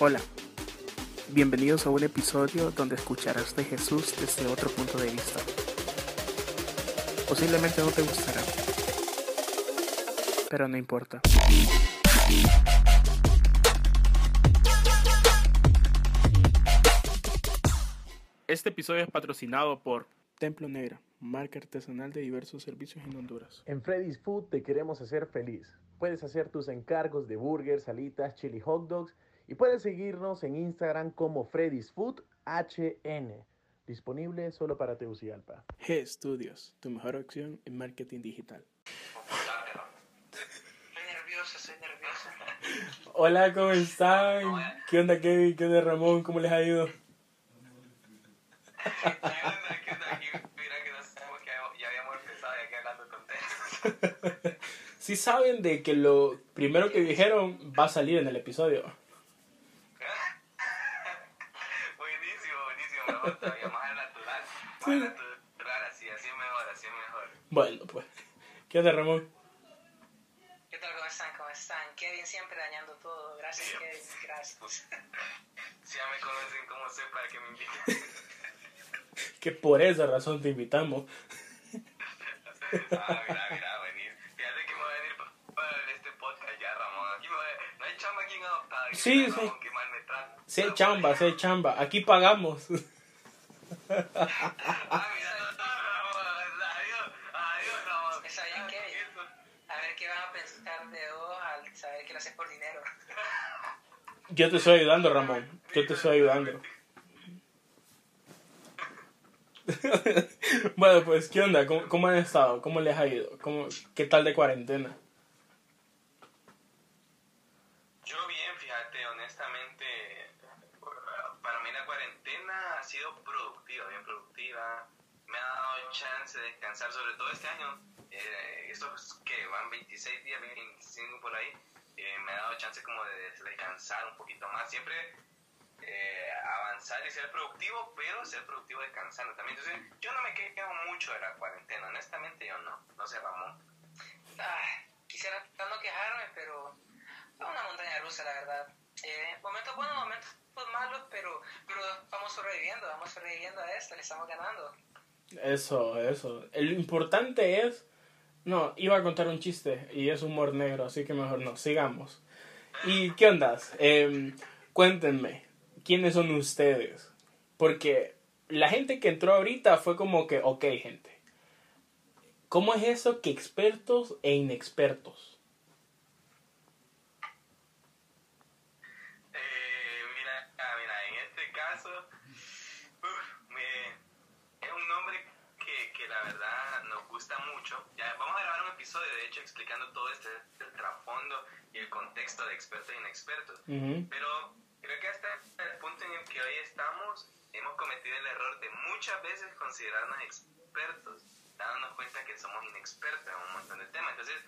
Hola, bienvenidos a un episodio donde escucharás de Jesús desde otro punto de vista. Posiblemente no te gustará, pero no importa. Este episodio es patrocinado por Templo Negra, marca artesanal de diversos servicios en Honduras. En Freddy's Food te queremos hacer feliz. Puedes hacer tus encargos de burgers, salitas, chili hot dogs y puedes seguirnos en Instagram como Freddy's Food HN. Disponible solo para Tegucigalpa. G Studios, tu mejor opción en marketing digital. Estoy nerviosa, estoy nerviosa. Hola, ¿cómo están? ¿Qué onda, Kevin? ¿Qué onda, Ramón? ¿Cómo les ha ido? ¿Qué onda? ¿Qué onda? Mira que no sabemos que ya habíamos empezado y aquí hablando. Sí saben de que lo primero que dijeron va a salir en el episodio. buenísimo, buenísimo. Mejor todavía, más al natural. Más al natural, así, así es mejor, así es mejor. Bueno, pues. ¿Qué onda, Ramón? ¿Qué tal? ¿Cómo están? ¿Cómo están? Kevin siempre dañando todo. Gracias, Kevin. Gracias. Si ya me conocen como soy para que me inviten. Que por esa razón te invitamos. Ah, mira, mira, venir. Fíjate que me voy a venir pa- para este podcast ya, Ramón. Aquí me voy a... No hay chamba aquí en adoptada. Aquí Sí, sí. Ramón, que mal me trata. Sí, hay chamba, sí, hay chamba. Aquí pagamos. A ver qué van a pensar de vos al saber que lo haces por dinero. Yo te estoy ayudando, Ramón. Yo te estoy ayudando. bueno, pues, ¿qué onda? ¿Cómo, cómo han estado? ¿Cómo les ha ido? ¿Cómo, ¿Qué tal de cuarentena? Yo bien, fíjate, honestamente, para mí la cuarentena ha sido productiva, bien productiva. Me ha dado chance de descansar, sobre todo este año. Eh, estos que van 26 días, 25 por ahí, eh, me ha dado chance como de descansar un poquito más. Siempre eh, avanzar y ser productivo, pero ser productivo descansando también. Entonces, yo no me quejo mucho de la cuarentena, honestamente yo no. No sé, Ramón. Ah, quisiera no quejarme, pero es una montaña rusa, la verdad. Eh, momentos buenos, momentos malos, pero, pero vamos sobreviviendo, vamos sobreviviendo a esto, le estamos ganando. Eso, eso. Lo importante es... No, iba a contar un chiste y es humor negro, así que mejor no. Sigamos. ¿Y qué ondas? Em, cuéntenme, ¿quiénes son ustedes? Porque la gente que entró ahorita fue como que, ok, gente. ¿Cómo es eso que expertos e inexpertos? Eh, mira, ah, mira, en este caso, uf, me- es un nombre que, que la verdad nos gusta mucho. Ya, vamos a grabar un episodio, de hecho, explicando todo este el trasfondo y el contexto de expertos e inexpertos. Ujú. Pero creo que hasta el punto en el que hoy estamos, hemos cometido el error de muchas veces considerarnos expertos, dándonos cuenta que somos inexpertos en un montón de temas. Entonces,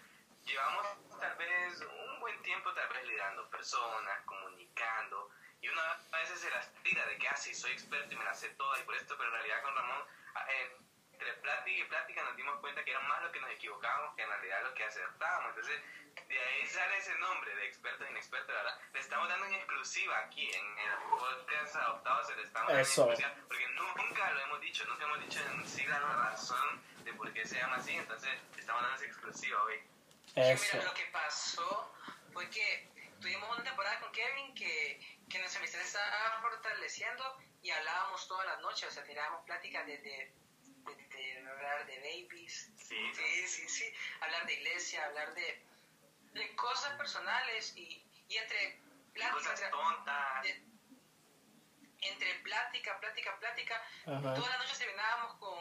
llevamos tal vez un buen tiempo tal vez liderando personas, comunicando, y uno a veces se las tira de que, ah, sí, soy experto y me las sé todas y por esto, pero en realidad con Ramón, eh, entre plática y plática nos dimos cuenta que era más lo que nos equivocábamos que en realidad lo que acertábamos. Entonces, de ahí sale ese nombre de expertos e inexpertos, ¿verdad? Le estamos dando en exclusiva aquí en el podcast adoptado, se le estamos dando Eso. en exclusiva, porque nunca lo hemos dicho, nunca hemos dicho en sí la razón de por qué se llama así, entonces estamos dando esa exclusiva hoy. Sí, Eso. mira, lo que pasó fue que tuvimos una temporada con Kevin que, que nuestra amistad estaba fortaleciendo y hablábamos todas las noches, o sea, tirábamos pláticas de, de, de- de hablar de babies, Sí. sí, sí, sí, hablar de iglesia, hablar de, de cosas personales y, y entre plática, Cosas entre, tontas. de- entre plática, plática, plática, Ajá. todas las noches terminábamos con,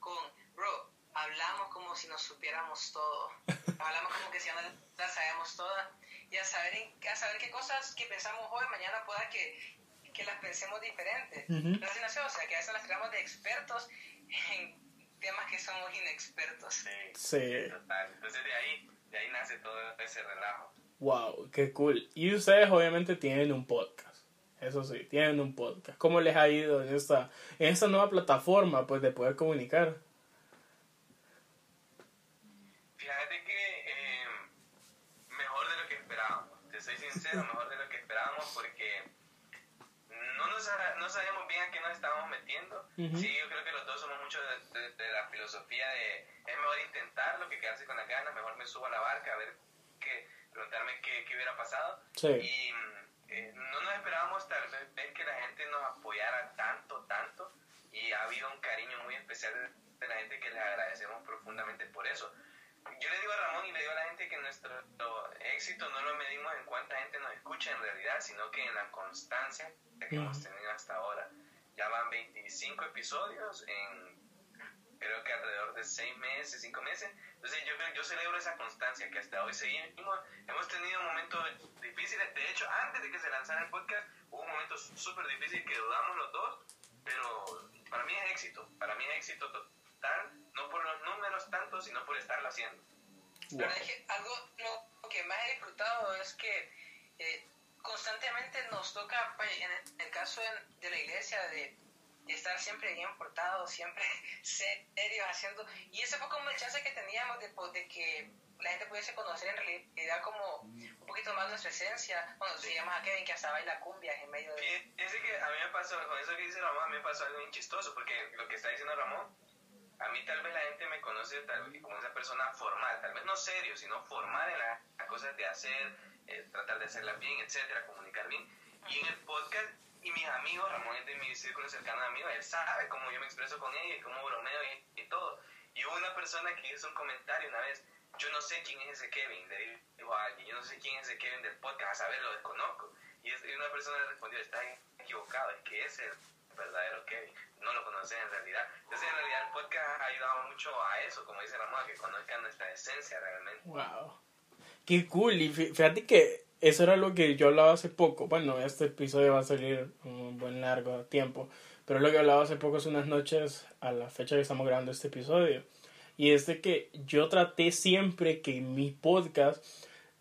con, bro, hablamos como si nos supiéramos todo. hablamos como que si ya no las sabemos todas. Y a saber, en- a saber qué cosas que pensamos hoy, mañana pueda que, que las pensemos diferentes. Así nació, o sea, que a veces las tiramos de expertos en temas que somos inexpertos. Sí, Sí. total. Entonces de ahí, de ahí nace todo ese relajo. Wow, qué cool. Y ustedes obviamente tienen un podcast. Eso sí, tienen un podcast. ¿Cómo les ha ido en esta, en esta nueva plataforma pues de poder comunicar? Fíjate que eh, mejor de lo que esperábamos. Te soy sincero, mejor de lo que esperábamos porque no, sa- no sabíamos bien a qué nos estábamos metiendo. Ujú. Sí, yo creo que los dos somos mucho de, de- de la filosofía de es mejor intentarlo que quedarse con las ganas, mejor me subo a la barca a ver qué, preguntarme qué, qué hubiera pasado. Sí. Y eh, no nos esperábamos tal vez ver que la gente nos apoyara tanto, tanto. Y ha habido un cariño muy especial de la gente que les agradecemos profundamente por eso. Yo le digo a Ramón y le digo a la gente que nuestro éxito no lo medimos en cuánta gente nos escucha en realidad, sino que en la constancia que hemos tenido hasta ahora. Ya van 25 episodios en creo que alrededor de 6 meses, 5 meses. Entonces yo, yo celebro esa constancia que hasta hoy seguimos. Hemos tenido momentos difíciles. De hecho, antes de que se lanzara el podcast, hubo un momento súper difícil que dudamos los dos, pero para mí es éxito. Para mí es éxito total, no por los números tanto, sino por estarlo haciendo. Wow. Pero es que algo lo que más he disfrutado es que eh, constantemente nos toca, vaya, en el, caso de la iglesia, de, de estar siempre bien portados, siempre serios haciendo. Y ese fue como el chance que teníamos de, po- de que la gente pudiese conocer en realidad como un poquito más nuestra esencia. Bueno, si llamas a Kevin que hasta baila cumbias en medio de... Fíjese que a mí me pasó, con eso que dice Ramón, a mí me pasó algo bien chistoso, porque lo que está diciendo Ramón, a mí tal vez la gente me conoce tal vez como esa persona formal, tal vez no serio, sino formal en la- las cosas de hacer, eh, tratar de hacerlas bien, etcétera, comunicar bien. Y en el podcast, y mis amigos, Ramón es de mi círculo cercano de amigos, él sabe cómo yo me expreso con ella y cómo bromeo y, y todo. Y hubo una persona que hizo un comentario una vez, yo no sé quién es ese Kevin, le digo a alguien, yo no sé quién es ese Kevin del podcast, a saber, lo desconozco. Y es- y una persona le respondió, está equivocado, es que ese es el verdadero Kevin, no lo conoces en realidad. Entonces en realidad el podcast ha ayudado mucho a eso, como dice Ramón, a que conozcan nuestra esencia realmente. Wow. Qué cool. Y fí- fíjate que eso era lo que yo hablaba hace poco. Bueno, este episodio va a salir un buen largo tiempo. Pero lo que hablaba hace poco hace unas noches a la fecha que estamos grabando este episodio. Y es de que yo traté siempre que en mi podcast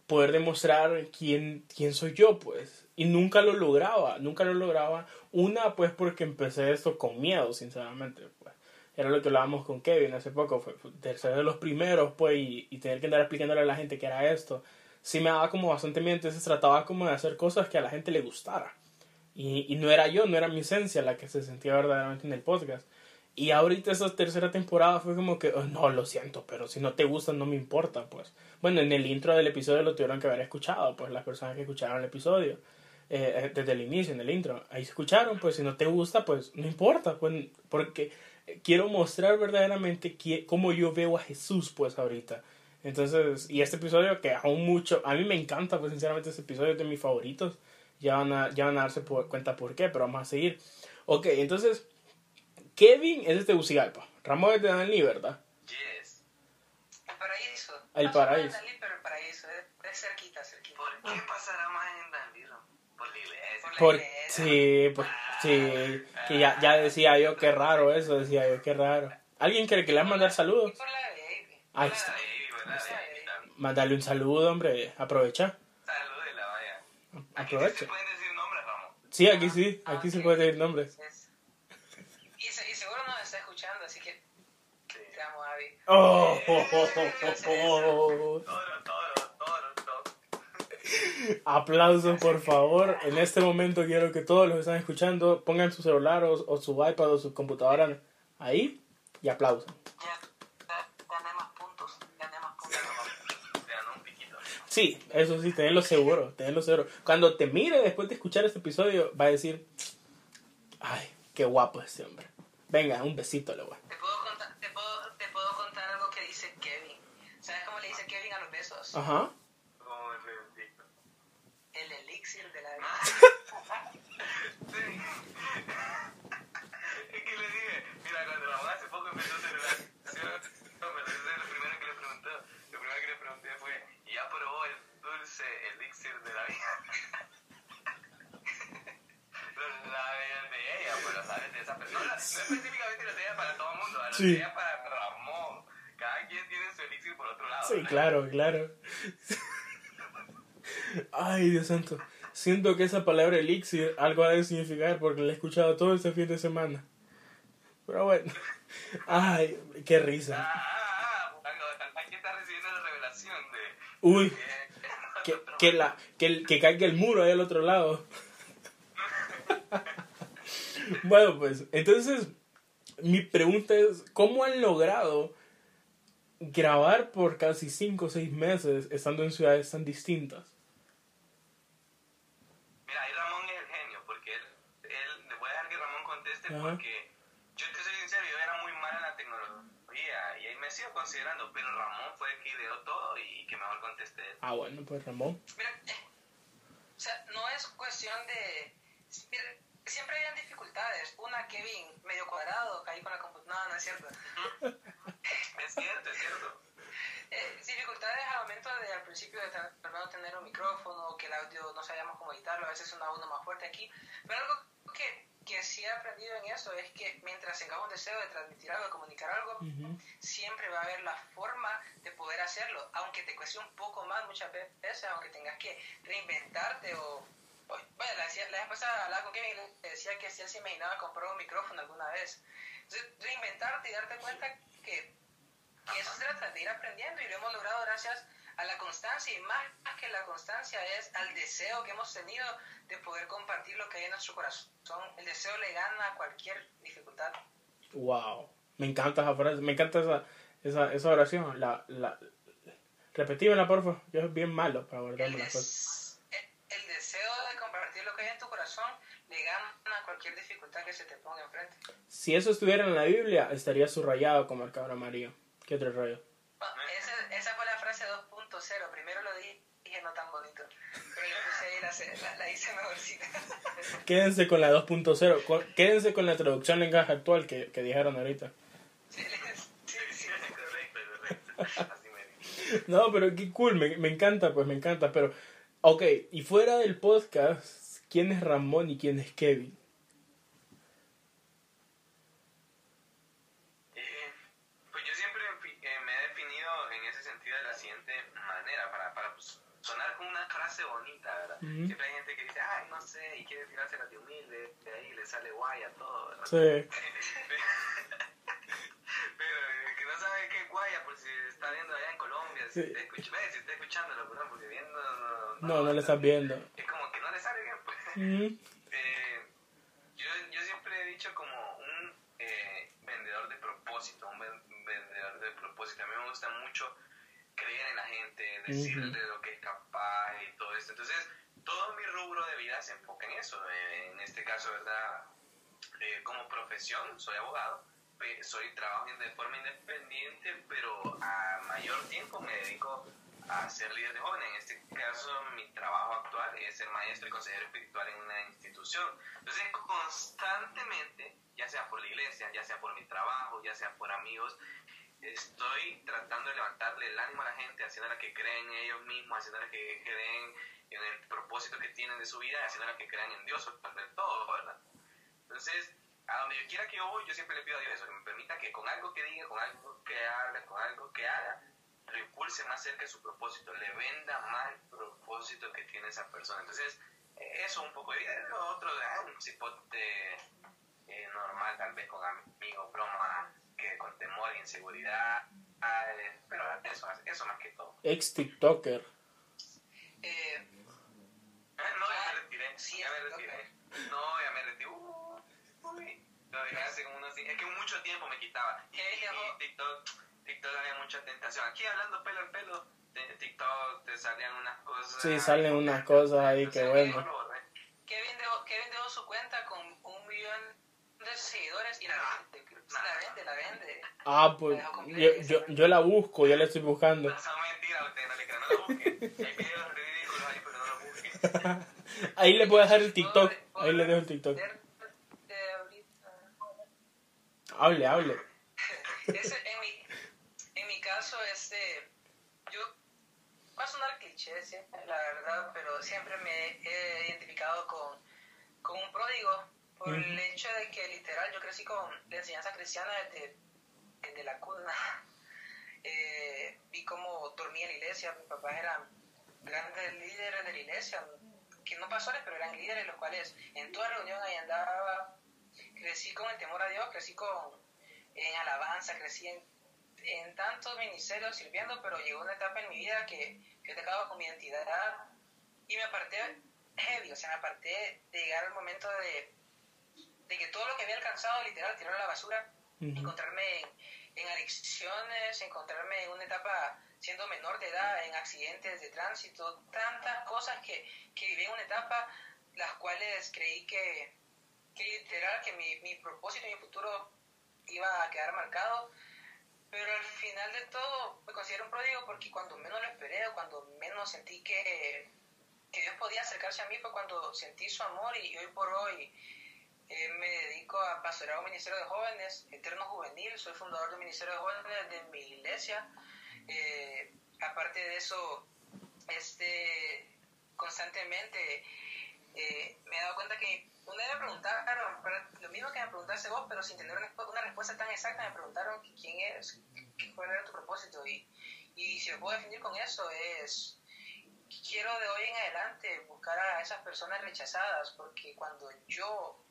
poder demostrar quién, quién soy yo, pues. Y nunca lo lograba, nunca lo lograba. Una, pues porque empecé esto con miedo, sinceramente. Era lo que hablábamos con Kevin hace poco, fue, ser de los primeros, pues, y, y tener que andar explicándole a la gente que era esto. Sí me daba como bastante miedo, entonces trataba como de hacer cosas que a la gente le gustara. Y, y no era yo, no era mi esencia la que se sentía verdaderamente en el podcast. Y ahorita esa tercera temporada fue como que, "Oh, no, lo siento, pero si no te gusta no me importa, pues. Bueno, en el intro del episodio lo tuvieron que haber escuchado, pues las personas que escucharon el episodio. eh, desde el inicio, en el intro. Ahí escucharon, pues si no te gusta, pues no importa, pues porque quiero mostrar verdaderamente qui- cómo yo veo a Jesús, pues ahorita. Entonces, y este episodio que aún mucho, a mí me encanta, pues sinceramente este episodio es de mis favoritos. Ya van a, ya van a darse por- cuenta por qué, pero vamos a seguir. Ok, entonces, Kevin es de Tegucigalpa, Ramón es de Danlí, ¿verdad? Yes. El paraíso. El No paraíso. Dalí, pero el paraíso. Es, es cerquita, cerquita. ¿Por qué pasará más en Danlí, Ramón? Por la iglesia. Por la Por, iglesia. Sí, que ya, ya decía yo, qué raro eso, decía yo, qué raro. ¿Alguien quiere que le mandar saludos? Ahí está. Ahí. Mándale un saludo, hombre, aprovecha, Salúdela, vaya. Aquí aprovecha. se pueden decir nombres, Ramón. Sí, aquí sí, aquí se puede decir nombres. Es- Y, se- y seguro nos está escuchando, así que te amo, Abby. Oh, oh, oh, oh, Aplausos, por favor. En este momento quiero que todos los que están escuchando pongan su celular o, o su iPad o su computadora ahí y piquito. Sí, eso sí, tenlo seguro, tenlo seguro. Cuando te mire después de escuchar este episodio, va a decir, ay, qué guapo este hombre. Venga, un besito le voy. Te puedo, contar, te, puedo, te puedo contar algo que dice Kevin. ¿Sabes cómo le dice Kevin a los besos? Ajá. Como el redondito. El elixir de la vida. Sí. Es que le dije, mira, cuando Ramón hace poco empezó a hacer relación, no, pero eso es lo primero que le pregunté. Lo primero que le pregunté fue, ¿y ya probó el dulce elixir de la vida? Lo sabes de ella, pues lo sabes de esa persona. No específicamente lo sabía para todo el mundo, lo Sí. sabía para Ramón. Cada quien tiene su elixir por otro lado. Sí, ¿verdad? claro, claro. Ay, Dios santo. Siento que esa palabra elixir algo ha de significar porque la he escuchado todo este fin de semana. Pero bueno. Ay, qué Ah, risa. ah, ah, aquí está recibiendo la revelación de... Uy, que- que, que, la, que, que caiga el muro ahí al otro lado. Bueno, pues, entonces, mi pregunta es, ¿cómo han logrado grabar por casi 5 o 6 meses estando en ciudades tan distintas? Mira, ahí Ramón es el genio, porque él, él le voy a dejar que Ramón conteste Ajá. porque yo te soy sincero, yo era muy mal en la tecnología y ahí me sigo considerando, pero Ramón fue el que ideó todo y que mejor conteste él. Ah, bueno, pues Ramón. Mira, eh, o sea, no es cuestión de... mira, siempre hayan dificultades. Una, Kevin, medio cuadrado, caí con la computadora. No, no es cierto. Es cierto, es cierto. Eh, dificultades al momento de al principio de primero tener un micrófono, que el audio no sabíamos cómo editarlo, a veces sonaba uno más fuerte aquí. Pero algo que, que sí he aprendido en eso es que mientras tengamos un deseo de transmitir algo, de comunicar algo, Ujú. siempre va a haber la forma de poder hacerlo, aunque te cueste un poco más muchas veces, aunque tengas que reinventarte o... pasada hablaba con Kevin y le decía que si él se imaginaba comprar un micrófono alguna vez. Entonces, reinventarte y darte cuenta que, que eso se trata de ir aprendiendo y lo hemos logrado gracias a la constancia y más que la constancia es al deseo que hemos tenido de poder compartir lo que hay en nuestro corazón. El deseo le gana a cualquier dificultad. Wow. Me encanta esa frase, me encanta esa, esa, esa oración. La, la, repetímela, por favor. Yo soy bien malo para el, guardarme las cosas. Corazón le gana a cualquier dificultad que se te ponga enfrente. Si eso estuviera en la Biblia, estaría subrayado como el cabro amarillo. ¿Qué otro rollo? Bueno, esa, esa fue la frase 2.0. Primero lo dije, dije no tan bonito. Pero le puse ahí la, la, la hice mejorcita. Quédense con la 2.0. con- Quédense con la traducción lenguaje actual que, que dijeron ahorita. Sí, sí, sí. Correcto, correcto. Así me dijo. No, pero qué cool, me, me encanta, pues me encanta. Pero, ok, y fuera del podcast, ¿quién es Ramón y quién es Kevin? Eh, pues yo siempre eh, me he definido en ese sentido de la siguiente manera, para, para pues, sonar con una frase bonita, ¿verdad? Ujú. Siempre hay gente que dice, ay, no sé, y quiere tirarse la de humilde, de ahí le sale guay a todo, ¿verdad? Sí. Pero eh, que no sabe qué es guaya, por si está viendo allá en Colombia, si, Sí. está, escuch- ve, si está escuchándolo, perdón, porque viendo... No, no le estás viendo. Es como Eh, yo, yo siempre he dicho como un eh, vendedor de propósito, un ven- vendedor de propósito. A mí me gusta mucho creer en la gente, decirle lo que es capaz y todo esto. Entonces, todo mi rubro de vida se enfoca en eso. Eh, en este caso, ¿verdad? Eh, como profesión, soy abogado, soy trabajo de forma independiente, pero a mayor tiempo me dedico a ser líder de jóvenes. En este caso, mi trabajo actual es ser maestro y consejero espiritual en una institución. Entonces, constantemente, ya sea por la iglesia, ya sea por mi trabajo, ya sea por amigos, estoy tratando de levantarle el ánimo a la gente, haciéndola que crean en ellos mismos, haciéndola que creen en el propósito que tienen de su vida, haciéndola que crean en Dios sobre todo, ¿verdad? Entonces, a donde yo quiera que yo voy, yo siempre le pido a Dios eso, que me permita que con algo que diga, con algo que hable, con algo que haga, lo impulse más cerca de su propósito, le venda más el propósito que tiene esa persona. Entonces, eh, eso un poco. Y de lo otro, ah, un cipote eh, normal, tal vez con amigos, bromas, que con temor e inseguridad. ah, eh, pero eso, eso más que todo. Ex TikToker. Eh, Ah, No, ya me retiré. Sí, ya me retiré. No, ya me retiré. Uh, uy. Lo dejé hace como unos días. Es que mucho tiempo me quitaba. Y, y TikTok, TikTok había mucha tentación. Aquí hablando pelo al pelo, de TikTok te salían unas cosas. Sí, salen unas cosas ahí que bueno. Kevin, dejó, Kevin dejó su cuenta con un millón de seguidores y la vende. La vende, la vende. Ah, pues yo, yo, yo la busco, yo la estoy buscando. No son mentiras, ustedes no le crean, no lo busquen. Hay videos ridículos ahí, pero no lo busquen. Ahí le puedo dejar el TikTok. Ahí le dejo el TikTok. Hable, hable. Ese, en, mi, en mi caso, este, yo, va la verdad, pero siempre me he identificado con, con un pródigo por el hecho de que literal yo crecí con la enseñanza cristiana desde, desde la cuna. Eh, vi cómo dormía en la iglesia, mis papás eran grandes líderes de la iglesia, que no pastores, pero eran líderes, los cuales en toda reunión ahí andaba, crecí con el temor a Dios, crecí con en alabanza, crecí en, en tantos ministerios sirviendo, pero llegó una etapa en mi vida que yo te acabo con mi identidad y me aparté heavy, o sea, me aparté de llegar al momento de, de que todo lo que había alcanzado, literal, tirarlo a la basura, encontrarme en, en adicciones, encontrarme en una etapa siendo menor de edad, en accidentes de tránsito, tantas cosas que, que viví en una etapa, las cuales creí que, que literal, que mi, mi propósito y mi futuro iba a quedar marcado. Pero al final de todo me considero un pródigo porque cuando menos lo esperé o cuando menos sentí que, que Dios podía acercarse a mí fue cuando sentí su amor y hoy por hoy eh, me dedico a pastorear un ministerio de jóvenes, Eterno Juvenil, soy fundador del ministerio de jóvenes de mi iglesia. Eh, aparte de eso, este, constantemente eh, me he dado cuenta que una vez me preguntaron, lo mismo que me preguntaste vos, pero sin tener una, respuesta tan exacta, me preguntaron quién eres, cuál era tu propósito. Y, y si lo puedo definir con eso, es quiero de hoy en adelante buscar a esas personas rechazadas, porque cuando yo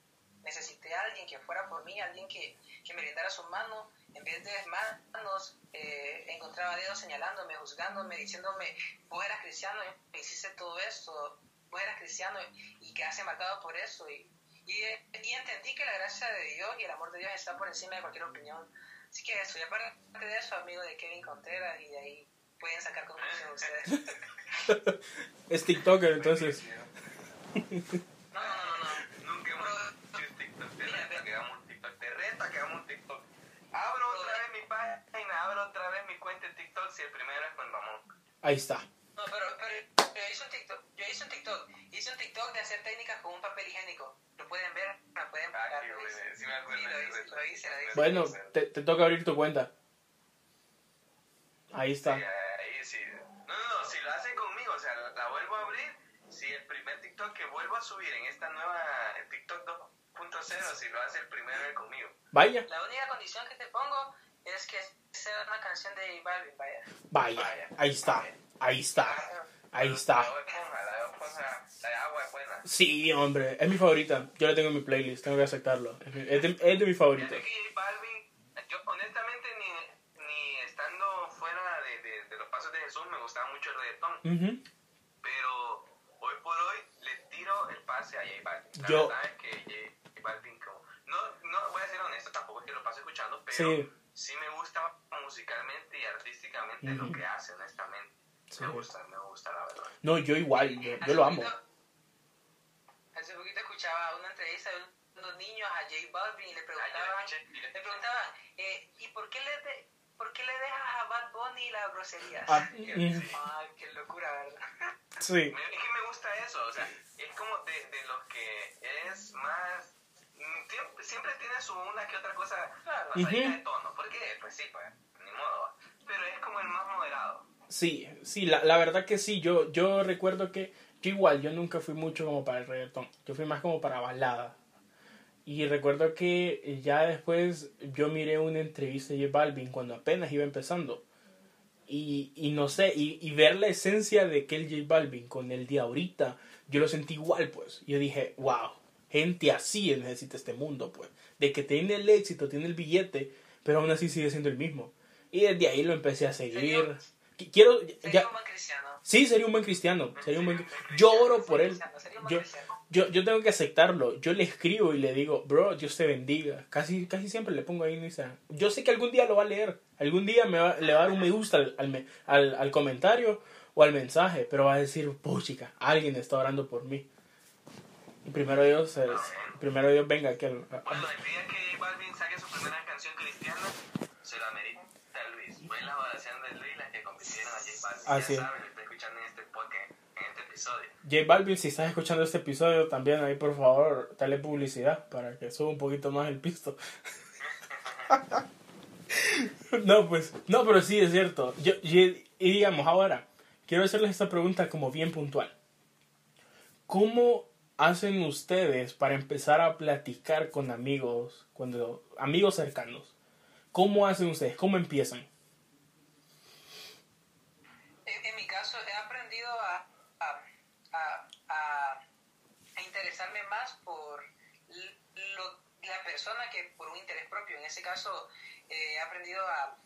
necesité a alguien que fuera por mí, alguien que, que me brindara su mano, en vez de manos, eh, encontraba dedos señalándome, juzgándome, diciéndome, vos eras cristiano, hiciste todo esto, vos eras cristiano y quedaste marcado por eso. Y, y, y entendí que la gracia de Dios y el amor de Dios está por encima de cualquier opinión. Así que soy aparte de eso, amigo de Kevin Contreras, y de ahí pueden sacar conclusiones ustedes. Es TikToker, entonces. No, no, no, no. Nunca hemos hecho TikTok. Te reta que hagamos un TikTok. Te reta que hagamos un TikTok. Abro otra vez mi página, abro otra vez mi cuenta de TikTok si el primero es con Ramón. Ahí está. No, pero, pero hice un TikTok, yo hice un TikTok, hice un TikTok de hacer técnicas con un papel higiénico. Lo pueden ver, lo pueden Ah, pagar. qué lo hice. Sí. Sí, lo hice, lo hice, lo hice. Bueno, te, te toca abrir tu cuenta. Ahí Sí, está. ahí sí. No, no, no, si lo hace conmigo, o sea, la, vuelvo a abrir, si el primer TikTok que vuelvo a subir en esta nueva TikTok 2.0, si lo hace el primero es conmigo. Vaya, La única condición que te pongo es que sea una canción de J Balvin, vaya. vaya. Ahí está. Ahí está. Ahí está. Sí, hombre. Es mi favorita. Yo la tengo en mi playlist. Tengo que aceptarlo. Es, mi- es de, es de J Balvin, yo honestamente ni, ni estando fuera de, de, de los pasos de Jesús me gustaba mucho el reggaetón, Ujú. pero hoy por hoy le tiro el pase a J Balvin. La Yo- verdad es que J Balvin, como, no, no voy a ser honesto, tampoco es que lo paso escuchando, pero Sí. sí, me gusta musicalmente y artísticamente Ujú. lo que hace, honestamente. Sí. Me gusta, me gusta la verdad. No, yo igual. Yo, yo lo amo. Hace poquito escuchaba una entrevista de unos niños a J Balvin y le Ah, preguntaban, le preguntaban, eh, ¿y por qué le de- por qué le dejas a Bad Bunny las groserías? Ah, Y yo, mm. Ay, qué locura, ¿verdad? Sí. Es que me gusta eso, o sea, es como de, de los que es más... mm, Siempre, tiene su una que otra cosa Claro. pasadita Ujú. de tono, porque pues sí, pues, ni modo, pero es como el más moderado. Sí, sí, la, la verdad que sí, yo, yo recuerdo que yo igual, yo nunca fui mucho como para el reggaetón, yo fui más como para balada. Y recuerdo que ya después yo miré una entrevista de J Balvin cuando apenas iba empezando. Y, y no sé, y, y ver la esencia de aquel J Balvin con el de ahorita, yo lo sentí igual, pues. Yo dije, wow, gente así necesita este mundo, pues. De que tiene el éxito, tiene el billete, pero aún así sigue siendo el mismo. Y desde ahí lo empecé a seguir. Quiero, Sería ya, un buen cristiano. sí, sería un buen cristiano. Sería un buen, yo oro por él. Yo, yo, yo tengo que aceptarlo. Yo le escribo y le digo, bro, Dios te bendiga. Casi, casi siempre le pongo ahí en Instagram. Yo sé que algún día lo va a leer. Algún día me va, le va a dar un me gusta al, al, me- al, al comentario o al mensaje. Pero va a decir, puchica, alguien está orando por mí. Y primero Dios, es- primero Dios venga aquí al- a- Bueno, el día que Balvin saque su primera canción cristiana, se la amerita Luis. Fue la oración de Luis la que convirtieron a J Balvin. Así ya es. saben, está escuchando en este podcast, en este episodio. J Balvin, si estás escuchando este episodio también, ahí por favor, dale publicidad para que suba un poquito más el pisto. no, pues, no, pero sí es cierto. Yo, y, y digamos, ahora, quiero hacerles esta pregunta como bien puntual. ¿Cómo hacen ustedes para empezar a platicar con amigos, cuando amigos cercanos? ¿Cómo hacen ustedes? ¿Cómo empiezan? En, en mi caso, he aprendido a, a, a, a- a interesarme más por l- lo- la persona que por un interés propio. En ese caso, eh, he aprendido a,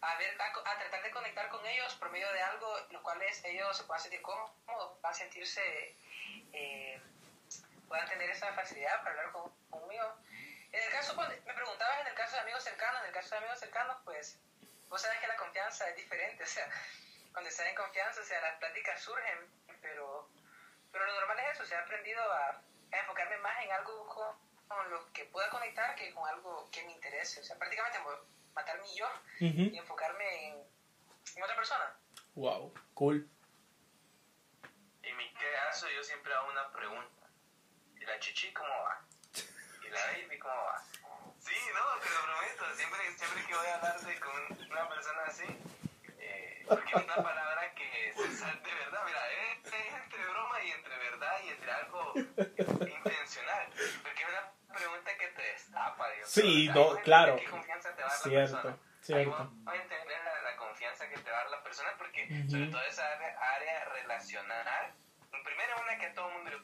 a, ver, a, a tratar de conectar con ellos por medio de algo, los cuales ellos se puedan sentir cómodos, a sentirse, eh, puedan tener esa facilidad para hablar con, conmigo. En el caso, me preguntabas en el caso de amigos cercanos, en el caso de amigos cercanos, pues vos sabes que la confianza es diferente, o sea, cuando estás en confianza, o sea, las pláticas surgen, pero, pero lo normal es eso, o sea, he aprendido a, a enfocarme más en algo con, lo que pueda conectar que con algo que me interese, o sea, prácticamente matar mi yo y enfocarme en, en otra persona. Wow, cool. En mi caso, yo siempre hago una pregunta. ¿Y la chichi cómo va? ¿Y la baby cómo va? Sí, no, te lo prometo. Siempre, siempre que voy a hablar de- con una persona así, eh, porque es una palabra que se sale de verdad. Mira, es, es entre broma y entre verdad y entre algo intencional. Porque es una pregunta que te destapa, Dios. Sí, no, claro. ¿Qué confianza te va a dar la Cierto, persona? Ahí cierto. vamos a entender la, la confianza que te va a dar la persona porque Ujú. sobre todo esa área, área relacional, primero una que a todo el mundo le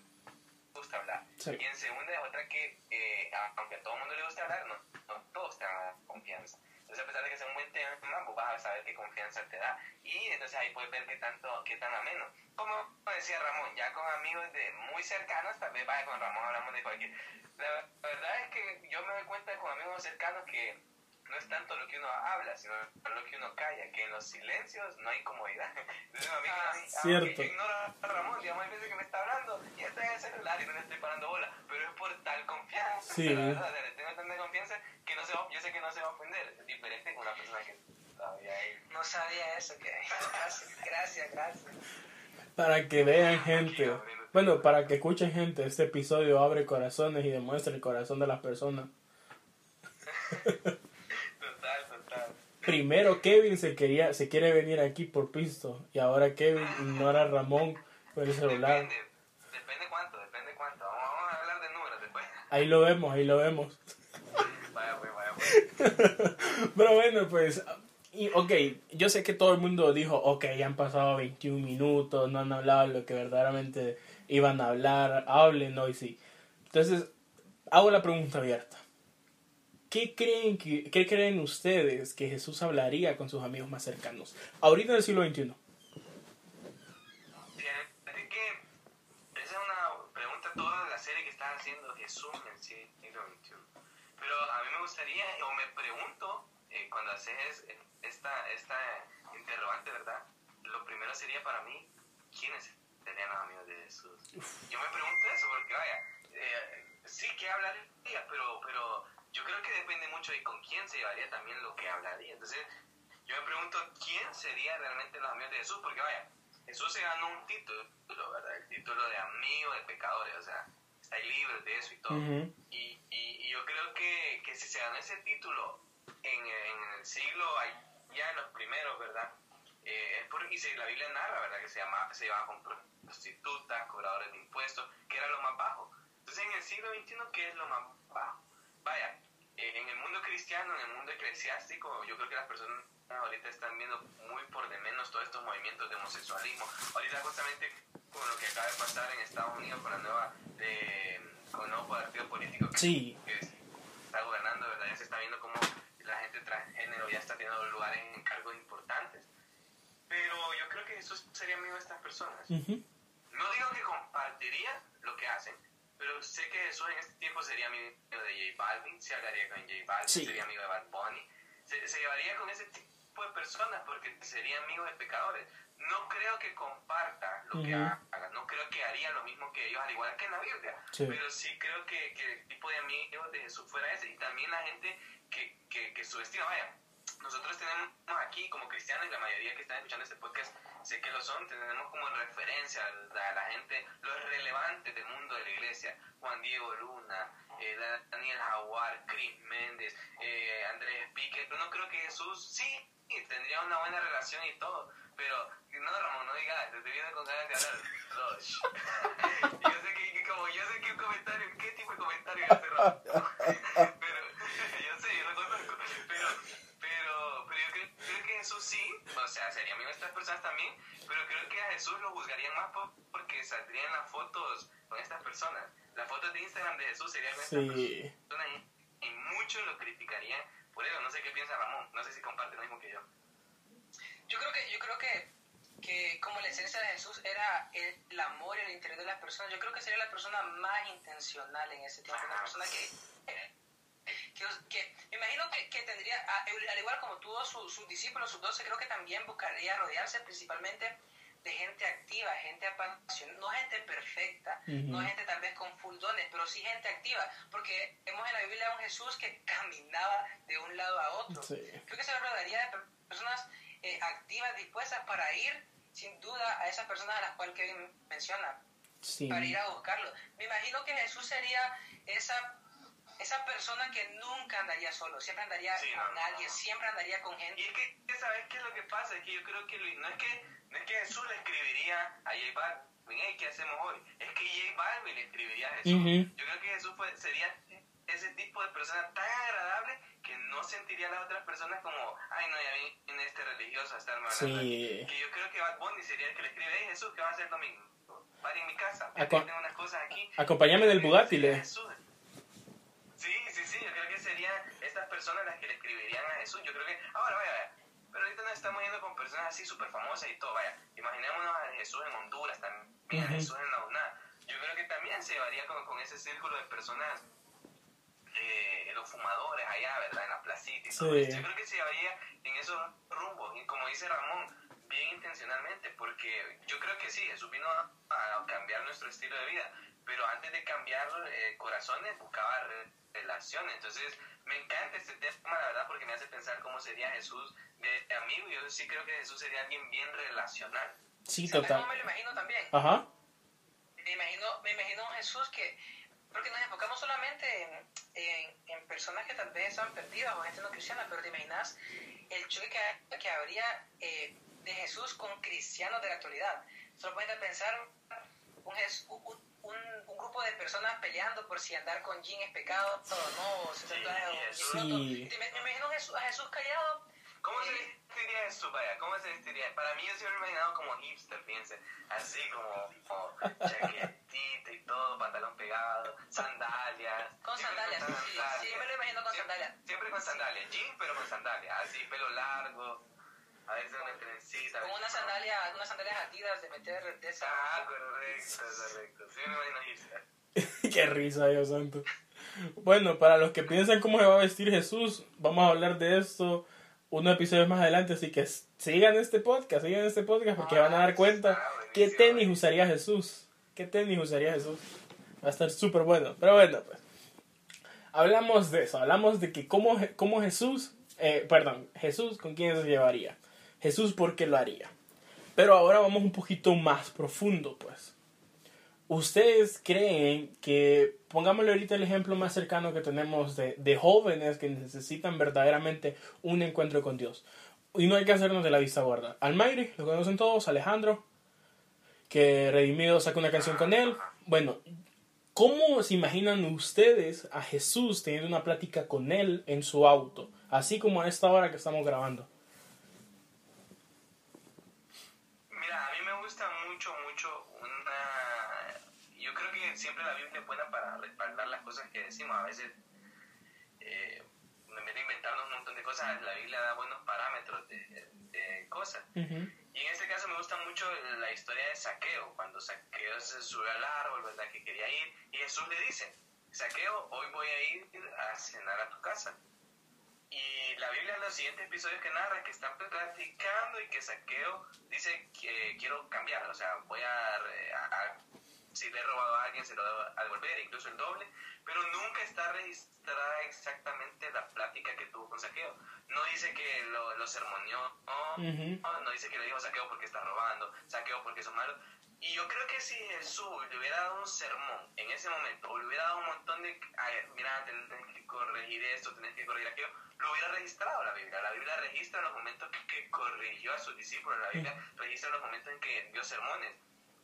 gusta hablar Sí. y en segunda es otra que eh, aunque a todo el mundo le gusta hablar, no, no todos te van a dar confianza. Entonces a pesar de que sea un buen tema, vos vas a saber qué confianza te da y entonces ahí puedes ver qué tanto, qué tan ameno. Como decía Ramón, ya con amigos de muy cercanos, tal vez con Ramón hablamos de cualquier... La verdad es que yo me doy cuenta con amigos cercanos que no es tanto lo que uno habla, sino lo que uno calla, que en los silencios no hay comodidad. Entonces, a mí, Ah, a mí- cierto. yo ignoro a Ramón, digamos, hay veces que me está hablando y está en el celular y no le estoy parando bola, pero es por tal confianza. Sí. La verdad, le tengo tanta confianza que no se va, yo sé que no se va a ofender. Es diferente con una persona que todavía hay. No sabía eso, que gracias, gracias, gracias. Para que vean gente. Bueno, para que escuchen gente, este episodio abre corazones y demuestra el corazón de las personas. Primero Kevin se quería, se quiere venir aquí por pisto y ahora Kevin ignora a Ramón por el celular. Depende, depende cuánto, depende cuánto. Vamos, vamos a hablar de números después. Ahí lo vemos, ahí lo vemos. Vaya, pues, vaya, pues. Pero bueno, pues, y, ok, yo sé que todo el mundo dijo, ok, ya han pasado 21 minutos, no han hablado lo que verdaderamente iban a hablar, hablen hoy sí. Entonces, hago la pregunta abierta. ¿Qué creen, que, ¿Qué creen ustedes que Jesús hablaría con sus amigos más cercanos? Ahorita en el siglo XXI. Fíjate que esa es una pregunta toda de la serie que haciendo Jesús en el siglo XXI. Pero a mí me gustaría, o me pregunto, eh, cuando haces esta, esta interrogante, ¿verdad? Lo primero sería para mí, ¿quiénes serían los amigos de Jesús? Yo me pregunto eso porque, vaya, eh, sí que hablaría, pero, pero yo creo que depende mucho de con quién se llevaría también lo que hablaría. Entonces, yo me pregunto, ¿quién sería realmente los amigos de Jesús? Porque, vaya, Jesús se ganó un título, ¿verdad? El título de amigo de pecadores, o sea, está libros de eso y todo. Ujú. y, y, y yo creo que, que si se ganó ese título en, en el siglo, ya en los primeros, ¿verdad? Eh, es porque y se- la Biblia narra, ¿verdad? Que se, llama, se llamaban con prostitutas, cobradores de impuestos, que era lo más bajo. Entonces, en el siglo XXI, ¿qué es lo más bajo? Vaya, en el mundo cristiano, en el mundo eclesiástico, yo creo que las personas ahorita están viendo muy por de menos todos estos movimientos de homosexualismo. Ahorita justamente con lo que acaba de pasar en Estados Unidos con la nueva, eh, con el nuevo partido político que, Sí. que está gobernando, ¿verdad? Ya se está viendo cómo la gente transgénero ya está teniendo lugares en cargos importantes. Pero yo creo que Jesús sería amigo de estas personas. No digo que compartiría lo que hacen, pero sé que Jesús en este tiempo sería amigo de J Balvin, se hablaría con J Balvin, Sí. sería amigo de Bad Bunny, se, se llevaría con ese tipo de personas porque sería amigo de pecadores. No creo que comparta lo que Ujú. haga, no creo que haría lo mismo que ellos, al igual que en la Biblia, Sí. pero sí creo que, que el tipo de amigo de Jesús fuera ese y también la gente que, que, que subestima, vaya. Nosotros tenemos aquí como cristianos, la mayoría que están escuchando este podcast sé que lo son, tenemos como referencia a la gente, los relevantes del mundo de la iglesia, Juan Diego Luna, eh, Daniel Jaguar, Chris Méndez, eh, Andrés Piquet, no creo que Jesús sí tendría una buena relación y todo, pero no Ramón, no digas, te estoy con ganas de hablar. Yo sé que como yo sé que un comentario, ¿qué tipo de comentario hace Ramón? Jesús sí, o sea, sería amigo de estas personas también, pero creo que a Jesús lo juzgarían más por- porque saldrían las fotos con estas personas. Las fotos de Instagram de Jesús serían con estas Sí. personas y, y muchos lo criticarían por eso. No sé qué piensa Ramón, no sé si comparte lo mismo que yo. Yo creo que, yo creo que, que como la esencia de Jesús era el, el amor y el interés de las personas, yo creo que sería la persona más intencional en ese tiempo, una persona que, que, que me imagino que, que tendría, a- al igual como tuvo su- sus discípulos, sus doce, creo que también buscaría rodearse principalmente de gente activa, gente apasionada, no gente perfecta, no Ujú. gente tal vez con full dones, pero sí gente activa, porque vemos en la Biblia a un Jesús que caminaba de un lado a otro. Sí. Creo que se rodearía de per- personas eh, activas, dispuestas para ir, sin duda, a esas personas a las cuales Kevin menciona, Sí. para ir a buscarlo. Me imagino que Jesús sería esa esa persona que nunca andaría solo, siempre andaría Sí, con no, alguien, no. siempre andaría con gente. Y es que, ¿sabes qué es lo que pasa? Es que yo creo que Luis, no es que, no es que Jesús le escribiría a J Balvin, hey, ¿qué hacemos hoy? Es que J Balvin le escribiría a Jesús. Ujú. Yo creo que Jesús fue, sería ese tipo de persona tan agradable que no sentiría a las otras personas como, ay, no, ya viene este religioso a estarme hablando. Sí. aquí". Que yo creo que Bad Bunny sería el que le escribe, hey, Jesús, ¿qué vas a hacer el domingo? Para en mi casa, Aco- porque tengo unas cosas aquí. Acompáñame del Bugatti, le. Jesús. Sí, sí, sí, yo creo que serían estas personas las que le escribirían a Jesús. Yo creo que, ahora vaya, vaya, pero ahorita nos estamos yendo con personas así súper famosas y todo, vaya, imaginémonos a Jesús en Honduras también, a. Jesús en la UNA. Yo creo que también se llevaría con, con ese círculo de personas, eh, los fumadores allá, ¿verdad? En la placita y todo Sí. Yo creo que se llevaría en esos rumbos, y como dice Ramón, bien intencionalmente, porque yo creo que sí, Jesús vino a, a cambiar nuestro estilo de vida, pero antes de cambiar eh, corazones buscaba re- relaciones. Entonces, me encanta este tema, la verdad, porque me hace pensar cómo sería Jesús de amigo. Yo sí creo que Jesús sería alguien bien relacional. Sí, ¿Sabes cómo total. me lo imagino también? Ajá. Me imagino, me imagino Jesús que, porque nos enfocamos solamente en, en, en personas que tal vez están perdidas o gente no cristiana, pero te imaginas el choque que, que habría eh, de Jesús con cristianos de la actualidad. Solo pueden pensar un, un, un, grupo de personas peleando por si andar con jean es pecado o no, o si se Sí, trata de un Jesús. Sí. Te- Me, me imagino a Jesús, a Jesús callado. ¿Cómo se eh, vestiría Jesús? Vaya, ¿cómo se vestiría? Para mí yo siempre me he imaginado como hipster, fíjense. Así como, como chaquetita y todo, pantalón pegado, sandalias. Con siempre sandalias, sí, sí, me lo imagino con Siempre- sandalias. Siempre con sandalias, jean pero con sandalias, así, pelo largo, a veces una trencita. Con unas sandalias, unas sandalias atidas de meter de esa. Ah, correcto, correcto. Sí, me imagino. Qué risa, Dios santo. Bueno, para los que piensan cómo se va a vestir Jesús, vamos a hablar de esto unos episodios más adelante, así que sigan este podcast, sigan este podcast porque van a dar cuenta Ah, qué tenis usaría Jesús. ¿Qué tenis usaría Jesús? Va a estar súper bueno. Pero bueno, pues. Hablamos de eso, hablamos de que cómo, cómo Jesús, eh, perdón, Jesús con quién se llevaría. Jesús por qué lo haría. Pero ahora vamos un poquito más profundo, pues. ¿Ustedes creen que, pongámosle ahorita el ejemplo más cercano que tenemos de, de jóvenes que necesitan verdaderamente un encuentro con Dios? Y no hay que hacernos de la vista gorda. Almayri, lo conocen todos, Alejandro, que Redimido saca una canción con él. Bueno, ¿cómo se imaginan ustedes a Jesús teniendo una plática con él en su auto? Así como a esta hora que estamos grabando. Siempre la Biblia es buena para respaldar las cosas que decimos. A veces, eh, en vez de inventarnos un montón de cosas, la Biblia da buenos parámetros de, de cosas. Y en este caso me gusta mucho la historia de Saqueo, cuando Saqueo se sube al árbol, ¿verdad? Que quería ir, y Jesús le dice, Saqueo, hoy voy a ir a cenar a tu casa. Y la Biblia en los siguientes episodios que narra que están platicando y que Saqueo dice que quiero cambiar, o sea, voy a, a- a- si le he robado a alguien se lo debo a devolver, incluso el doble, pero nunca está registrada exactamente la plática que tuvo con Saqueo. No dice que lo, lo sermoneó, no, Ujú. no, no dice que le dijo saqueo porque está robando, saqueo porque son malos. Y yo creo que si Jesús le hubiera dado un sermón en ese momento, o le hubiera dado un montón de, "Ay, mira, tenés que corregir esto, tenés que corregir aquello, lo hubiera registrado la Biblia. La Biblia registra los momentos que, que corrigió a sus discípulos, la Biblia registra los momentos en que dio sermones.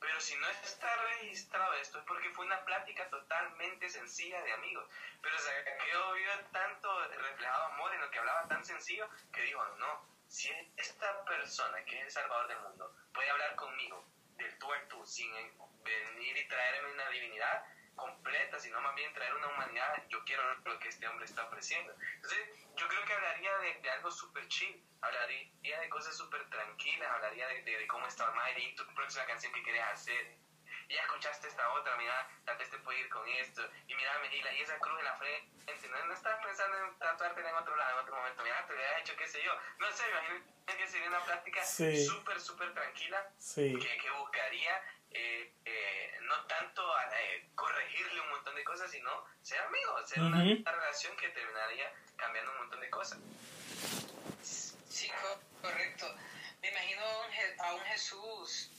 Pero si no está registrado esto es porque fue una plática totalmente sencilla de amigos. Pero Saqueo vio tanto reflejado amor en lo que hablaba tan sencillo que dijo, no, si esta persona que es el salvador del mundo puede hablar conmigo del tú al tú sin venir y traerme una divinidad, completa, sino más bien traer una humanidad. Yo quiero lo que este hombre está ofreciendo. Entonces, yo creo que hablaría de, de algo súper chill, hablaría de cosas súper tranquilas, hablaría de, de, cómo está Almighty y tu próxima canción que quieres hacer. Ya escuchaste esta otra, mira, tal vez te puede ir con esto, y mira, y, la, y esa cruz en la frente, no, no estás pensando en tatuarte en otro lado, en otro momento, mira, te hubiera hecho, qué sé yo, no sé, imagino que sería una práctica Sí. súper, súper tranquila, Sí. que, que buscaría eh, eh, no tanto a, eh, corregirle un montón de cosas, sino ser amigos, ser una, relación que terminaría cambiando un montón de cosas. Sí, co- correcto. Me imagino a un Jesús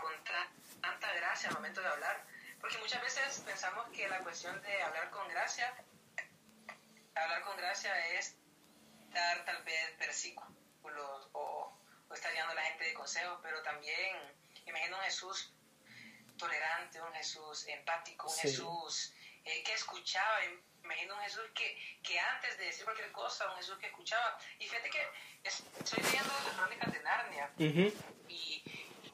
con ta- tanta gracia al momento de hablar. Porque muchas veces pensamos que la cuestión de hablar con gracia, hablar con gracia es dar tal vez versículos o, o estar guiando a la gente de consejos, pero también imagino un Jesús tolerante, un Jesús empático, un Sí. Jesús eh, que escuchaba. Imagino un Jesús que, que antes de decir cualquier cosa, un Jesús que escuchaba. Y fíjate que es- estoy leyendo las crónicas de Narnia y,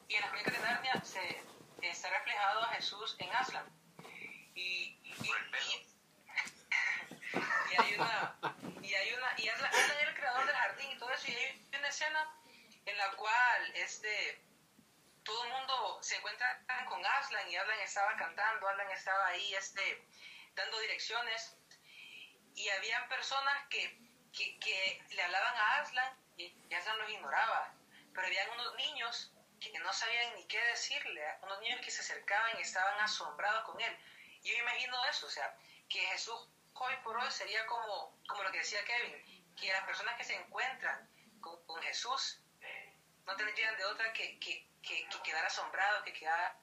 y en las crónicas de Narnia se está reflejado a Jesús en Aslan. Y, y, Por el pelo. y- y hay una y hay una y Aslan, Aslan era el creador del jardín y todo eso y hay una escena en la cual este todo el mundo se encuentra con Aslan y Aslan estaba cantando, Aslan estaba ahí este dando direcciones y habían personas que, que, que le hablaban a Aslan y Aslan los ignoraba, pero habían unos niños que no sabían ni qué decirle, unos niños que se acercaban y estaban asombrados con él. Y yo imagino eso, o sea, que Jesús hoy por hoy sería como, como lo que decía Kevin, que las personas que se encuentran con, con Jesús no tendrían de otra que, que, que, que quedar asombrados, que quedar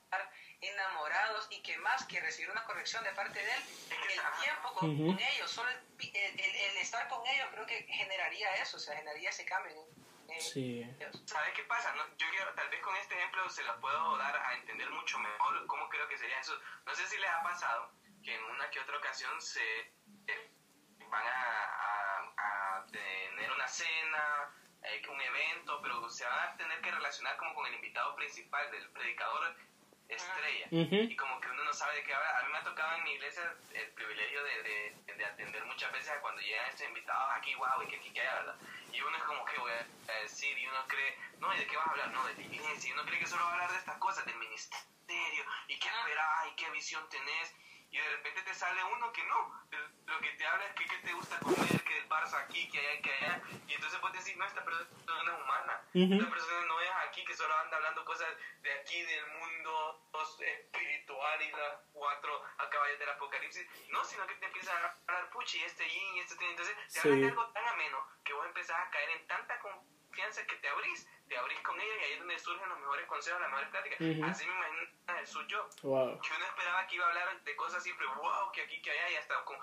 enamorados y que más que recibir una corrección de parte de él, el tiempo con, Ujú. con ellos, solo el, el- el- el estar con ellos creo que generaría eso, o sea, generaría ese cambio. en- en Sí. ¿Sabes qué pasa? No, yo quiero, tal vez con este ejemplo se lo puedo dar a entender mucho mejor cómo creo que sería eso. No sé si les ha pasado que en una que otra ocasión se eh, van a, a- a tener una cena, eh, un evento, pero se van a tener que relacionar como con el invitado principal del predicador estrella. Y como que uno no sabe de qué hablar. A mí me ha tocado en mi iglesia el privilegio de, de, de atender muchas veces a cuando llegan estos invitados aquí, wow, y que aquí que hay, ¿verdad? Y uno es como, ¿qué voy a decir? Y uno cree, no, ¿y de qué vas a hablar? No, de la iglesia. Y uno cree que solo va a hablar de estas cosas, del ministerio, y qué esperás, y qué visión tenés. Y de repente te sale uno que no, lo que te habla es que, que te gusta comer, que el Barça aquí, que allá, que allá. Y entonces vos decís, no, esta persona es humana. Ujú. Esta persona no es aquí que solo anda hablando cosas de aquí, del mundo espiritual y las cuatro caballos del apocalipsis. No, sino que te empiezan a hablar puchi, este yin y este tin. Entonces te hablan Sí. de algo tan ameno que vos empezás a caer en tanta confianza que te abrís, te abrís con ellos y ahí es donde surgen los mejores consejos, las mejores pláticas. Ujú. Así me imagino a Jesús yo Wow. que uno esperaba que iba a hablar de cosas siempre, wow, que aquí, que allá, y hasta con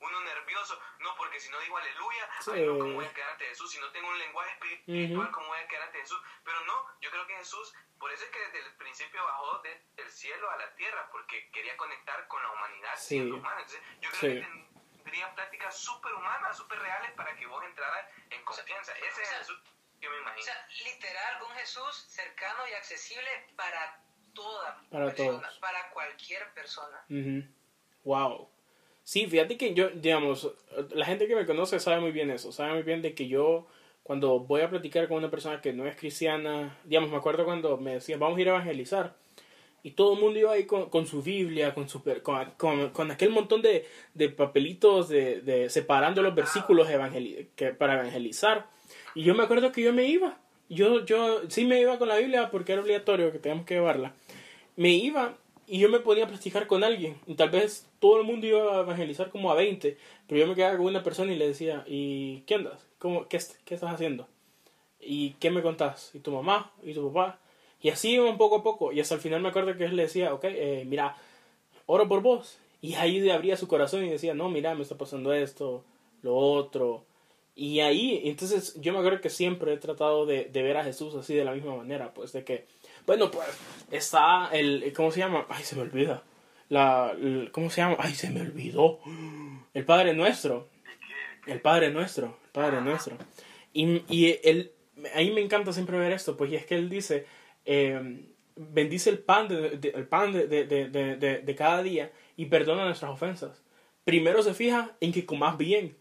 uno nervioso, no, porque si no digo aleluya, Sí. ay, no, ¿cómo voy a quedar ante Jesús? Si no tengo un lenguaje espiritual, Ujú. ¿cómo voy a quedar ante Jesús? Pero no, yo creo que Jesús, por eso es que desde el principio bajó de- del cielo a la tierra, porque quería conectar con la humanidad Sí. siendo humana. Entonces, yo creo Sí. que tendría prácticas súper humanas, súper reales, para que vos entraras en confianza. Ese es o sea, Jesús que me O imagino. sea, literal, un Jesús cercano y accesible para toda Para persona, todos. para cualquier persona. Ujú. Wow. Sí, fíjate que yo, digamos, la gente que me conoce sabe muy bien eso, sabe muy bien de que yo cuando voy a platicar con una persona que no es cristiana, digamos, me acuerdo cuando me decían, vamos a ir a evangelizar, y todo el mundo iba ahí con, con su Biblia, con, su, con, con- con aquel montón de, de papelitos de, de separando los versículos evangeli- que, para evangelizar. Y yo me acuerdo que yo me iba, yo, yo sí me iba con la Biblia porque era obligatorio que teníamos que llevarla. Me iba y yo me ponía a con alguien. Y tal vez todo el mundo iba a evangelizar como a 20, pero yo me quedaba con una persona y le decía, ¿y qué andas? ¿Cómo, qué, ¿Qué estás haciendo? ¿Y qué me contás? ¿Y tu mamá? ¿Y tu papá? Y así iban poco a poco. Y hasta el final me acuerdo que él le decía, ok, eh, mira, oro por vos. Y ahí abría su corazón y decía, no, mira, me está pasando esto, lo otro. Y ahí, entonces yo me acuerdo que siempre he tratado de, de ver a Jesús así de la misma manera, pues de que, bueno, pues está el, ¿cómo se llama? Ay, se me olvida. La, el- ¿Cómo se llama? Ay, se me olvidó. El Padre Nuestro. El Padre Nuestro. El Padre Nuestro. Y, y él, ahí me encanta siempre ver esto, pues y es que él dice, eh, bendice el pan, de, de- el pan de, de- de- cada día y perdona nuestras ofensas. Primero se fija en que comas bien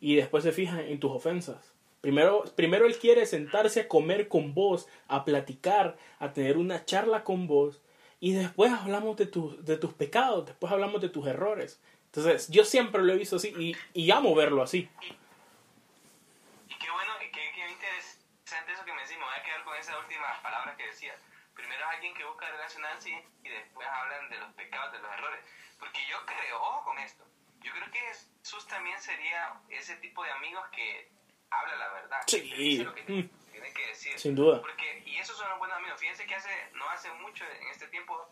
y después se fija en tus ofensas. Primero, primero Él quiere sentarse a comer con vos, a platicar, a tener una charla con vos y después hablamos de, tus de tus pecados, después hablamos de tus errores. Entonces, yo siempre lo he visto así y, y amo verlo así. Y qué bueno, y qué, qué interesante eso que me decís. Me voy a quedar con esas últimas palabras que decías. Primero es alguien que busca relacionarse y después hablan de los pecados, de los errores. Porque yo creo, ojo con esto, yo creo que Jesús también sería ese tipo de amigos que habla la verdad. Sí. que dice lo que Mm. tiene que decir. Sin duda. Porque, y esos son los buenos amigos. Fíjense que hace, no hace mucho en este tiempo,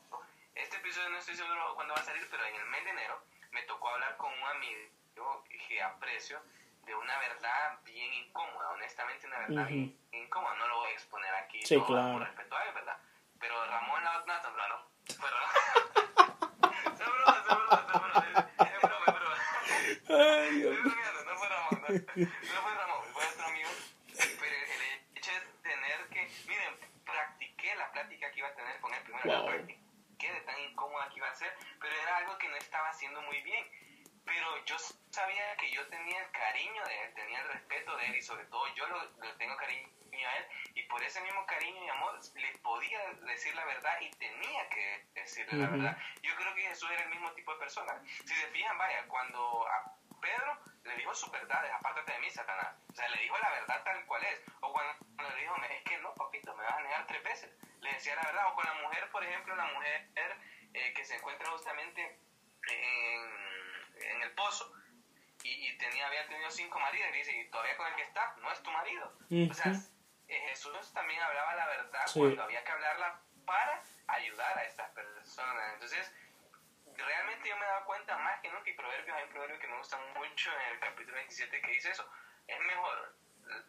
este episodio no estoy seguro cuándo va a salir, pero en el mes de enero me tocó hablar con un amigo que aprecio de una verdad bien incómoda, honestamente una verdad bien incómoda. No lo voy a exponer aquí Sí, todo claro. por respeto a él, ¿verdad? Pero Ramón la no, no, no. Es broma, es broma, es broma, es broma, es broma. Ay, Dios. No fue Ramón, no, no fue Ramón, fue otro amigo. Pero el hecho de tener que, miren, practiqué la plática que iba a tener con él primero, la Wow. practiqué de tan incómoda que iba a ser, pero era algo que no estaba haciendo muy bien. Pero yo sabía que yo tenía el cariño de él, tenía el respeto de él y sobre todo yo lo, lo tengo cariño a él y por ese mismo cariño y amor le podía decir la verdad y tenía que decirle la Ujú. verdad. Yo creo que Jesús era el mismo tipo de persona. Si se fijan, vaya, cuando a Pedro le dijo sus verdades, apártate de mí, Satanás. O sea, le dijo la verdad tal cual es. O cuando, cuando le dijo, es que no, papito, me vas a negar tres veces. Le decía la verdad. O con la mujer, por ejemplo, la mujer eh, que se encuentra justamente en, en el pozo y, y tenía, había tenido cinco maridos y dice, y todavía con el que está, no es tu marido. O sea, eh, Jesús también hablaba la verdad Sí. cuando había que hablarla para ayudar a estas personas. Entonces, realmente yo me he dado cuenta más que nunca, y proverbios, hay un proverbio que me gusta mucho en el capítulo 27 que dice eso, es mejor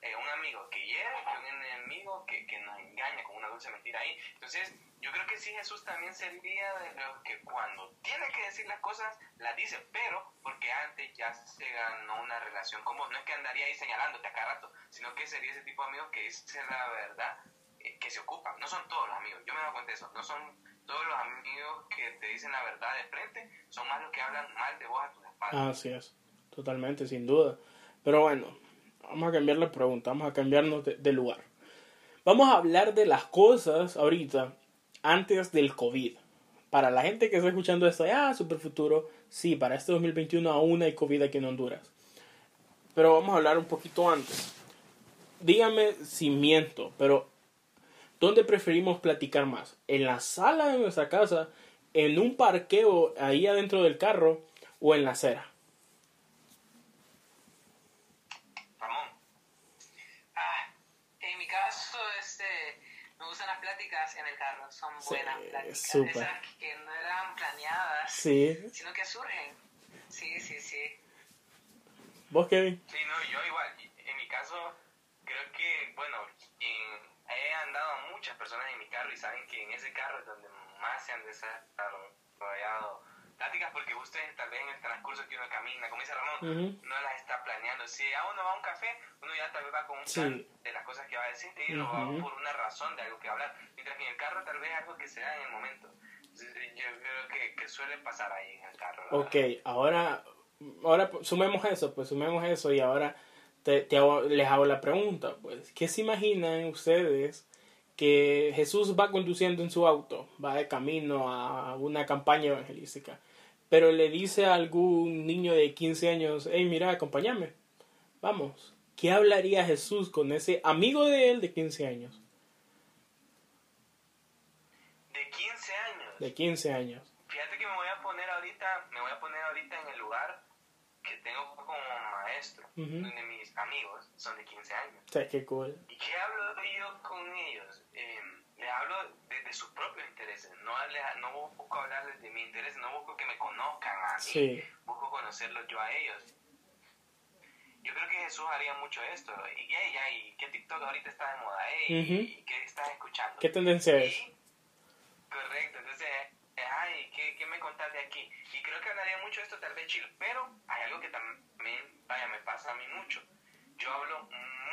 eh, un amigo que hiere que un enemigo que, que nos engaña con una dulce mentira ahí. Entonces, yo creo que sí Jesús también sería de los que cuando tiene que decir las cosas, las dice, pero porque antes ya se ganó una relación con vos. No es que andaría ahí señalándote a cada rato, sino que sería ese tipo de amigos que dice la verdad, eh, que se ocupan. No son todos los amigos, yo me doy cuenta de eso, no son todos los amigos que te dicen la verdad de frente, son más los que hablan mal de vos a tus espaldas. Así es, totalmente, sin duda. Pero bueno, vamos a cambiar la pregunta, vamos a cambiarnos de, de lugar. Vamos a hablar de las cosas ahorita antes del COVID. Para la gente que está escuchando esto, ah, super futuro, sí, para este 2021 aún hay COVID aquí en Honduras. Pero vamos a hablar un poquito antes. Dígame si miento, pero ¿dónde preferimos platicar más? ¿En la sala de nuestra casa, en un parqueo ahí adentro del carro o en la acera? Ramón, Ah, en mi caso, este, me gustan las pláticas en el carro. Son Sí, buenas pláticas. súper. Esas que no eran planeadas, Sí. sino que surgen. Sí, sí, sí. ¿Vos, Kevin? Sí, no, yo igual. En mi caso, creo que, bueno, en- he andado a muchas personas en mi carro y saben que en ese carro es donde más se han desarrollado pláticas porque ustedes tal vez en el transcurso que uno camina, como dice Ramón, Ujú. no las está planeando. Si a uno va a un café, uno ya tal vez va con un Sí. plan de las cosas que va a decir y lo va Ujú. por una razón de algo que hablar. Mientras que en el carro tal vez algo que se da en el momento. Yo creo que, que suele pasar ahí en el carro. Ok, verdad. ahora, ahora pues, sumemos eso, pues sumemos eso y ahora te, te hago- les hago la pregunta, pues, ¿qué se imaginan ustedes que Jesús va conduciendo en su auto, va de camino a una campaña evangelística, pero le dice a algún niño de 15 años, hey, mira, acompáñame, vamos, ¿qué hablaría Jesús con ese amigo de él de 15 años? De 15 años. De 15 años. Fíjate que me voy a poner ahorita, me voy a poner ahorita en el lugar que tengo como maestro, donde mis amigos son de 15 años. O sea, qué cool. ¿Y qué hablo yo con ellos? Eh, les hablo de, de sus propios intereses, no, les- no busco hablarles de mi interés, no busco que me conozcan a mí, Sí. busco conocerlos yo a ellos. Yo creo que Jesús haría mucho esto. Y, y, y, ¿qué TikTok ahorita está de moda? ¿Y qué estás escuchando? ¿Qué tendencia es? Correcto, entonces, ay, ¿qué, ¿qué me contás de aquí? Y creo que hablaría mucho de esto tal vez chill, pero hay algo que también, vaya, me pasa a mí mucho. Yo hablo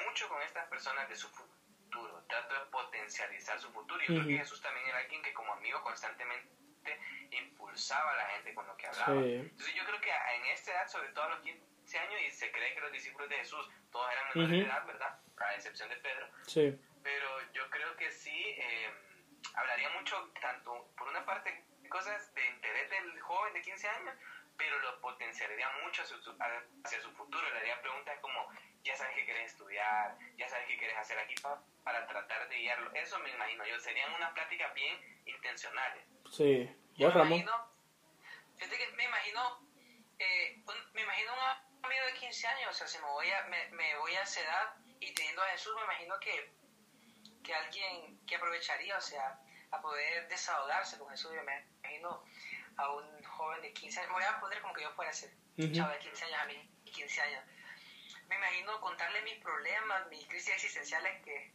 mucho con estas personas de su futuro, trato de potencializar su futuro. Yo creo que. Jesús también era alguien que como amigo constantemente impulsaba a la gente con lo que hablaba. Sí. Entonces yo creo que en esta edad, sobre todo a los 15 años, y se cree que los discípulos de Jesús todos eran menores Ujú. de edad, ¿verdad? A excepción de Pedro. Sí. Pero yo creo que sí eh, hablaría mucho, tanto por una parte, cosas de interés del joven de 15 años, pero lo potenciaría mucho hacia su, hacia su futuro. Le haría preguntas como, ya sabes qué quieres estudiar, ya sabes qué quieres hacer aquí pa- para tratar de guiarlo. Eso me imagino yo. Serían unas pláticas bien intencionales. Sí. ¿Vos, me imagino, fíjate que me imagino, eh, un- me imagino un amigo de 15 años, o sea, si me voy a, me, me voy a esa edad y teniendo a Jesús, me imagino que, que alguien que aprovecharía, o sea, a poder desahogarse con Jesús, me imagino a un joven de 15 años, me voy a poner como que yo fuera ese Ujú. chavo de 15 años a mí, 15 años, me imagino contarle mis problemas, mis crisis existenciales que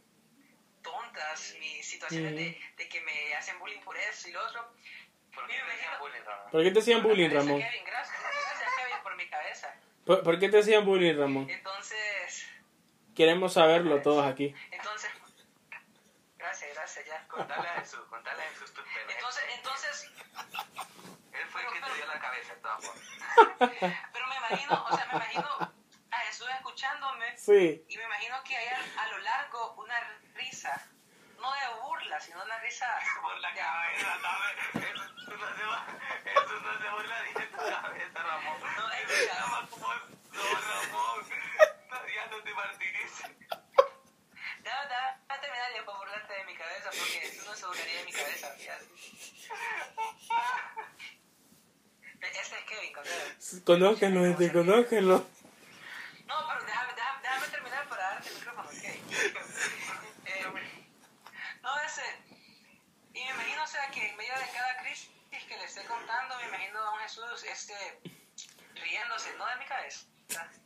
tontas, mis situaciones de, de que me hacen bullying por eso y lo otro, ¿Por qué me te decían bullying, Ramón? ¿Por qué te hacían bullying, Gracias, Ramón? Kevin, gracias, gracias Kevin por mi cabeza. ¿Por, por qué te hacían bullying, Ramón? Entonces, Queremos saberlo todos aquí. entonces, gracias, gracias, ya. Contale a Jesús, contale a Jesús tus penas. Entonces, entonces, Él fue el que te dio la cabeza, de todas formas. pero me imagino, o sea, me imagino a Jesús escuchándome Sí. y me imagino que hay a, a lo largo una risa, no de burla, sino una risa Por la cabeza, dame. Eso no se va- eso no se burla ni de tu cabeza, Ramón. No, es Eso se verdad. llama como- No, Ramón. Ya no te martirices. Déjame, déjame terminar ya para burlarte de mi cabeza, porque tú no se burlaría de mi cabeza, fíjate. Ese es Kevin, contale. Conózcanlo, gente, conózcanlo. No, pero déjame, déjame, déjame terminar para darte el micrófono, ¿ok? Eh, no, ese. Y me imagino, o sea, que en medio de cada crisis que le esté contando, me imagino a un Jesús este, riéndose, no de mi cabeza,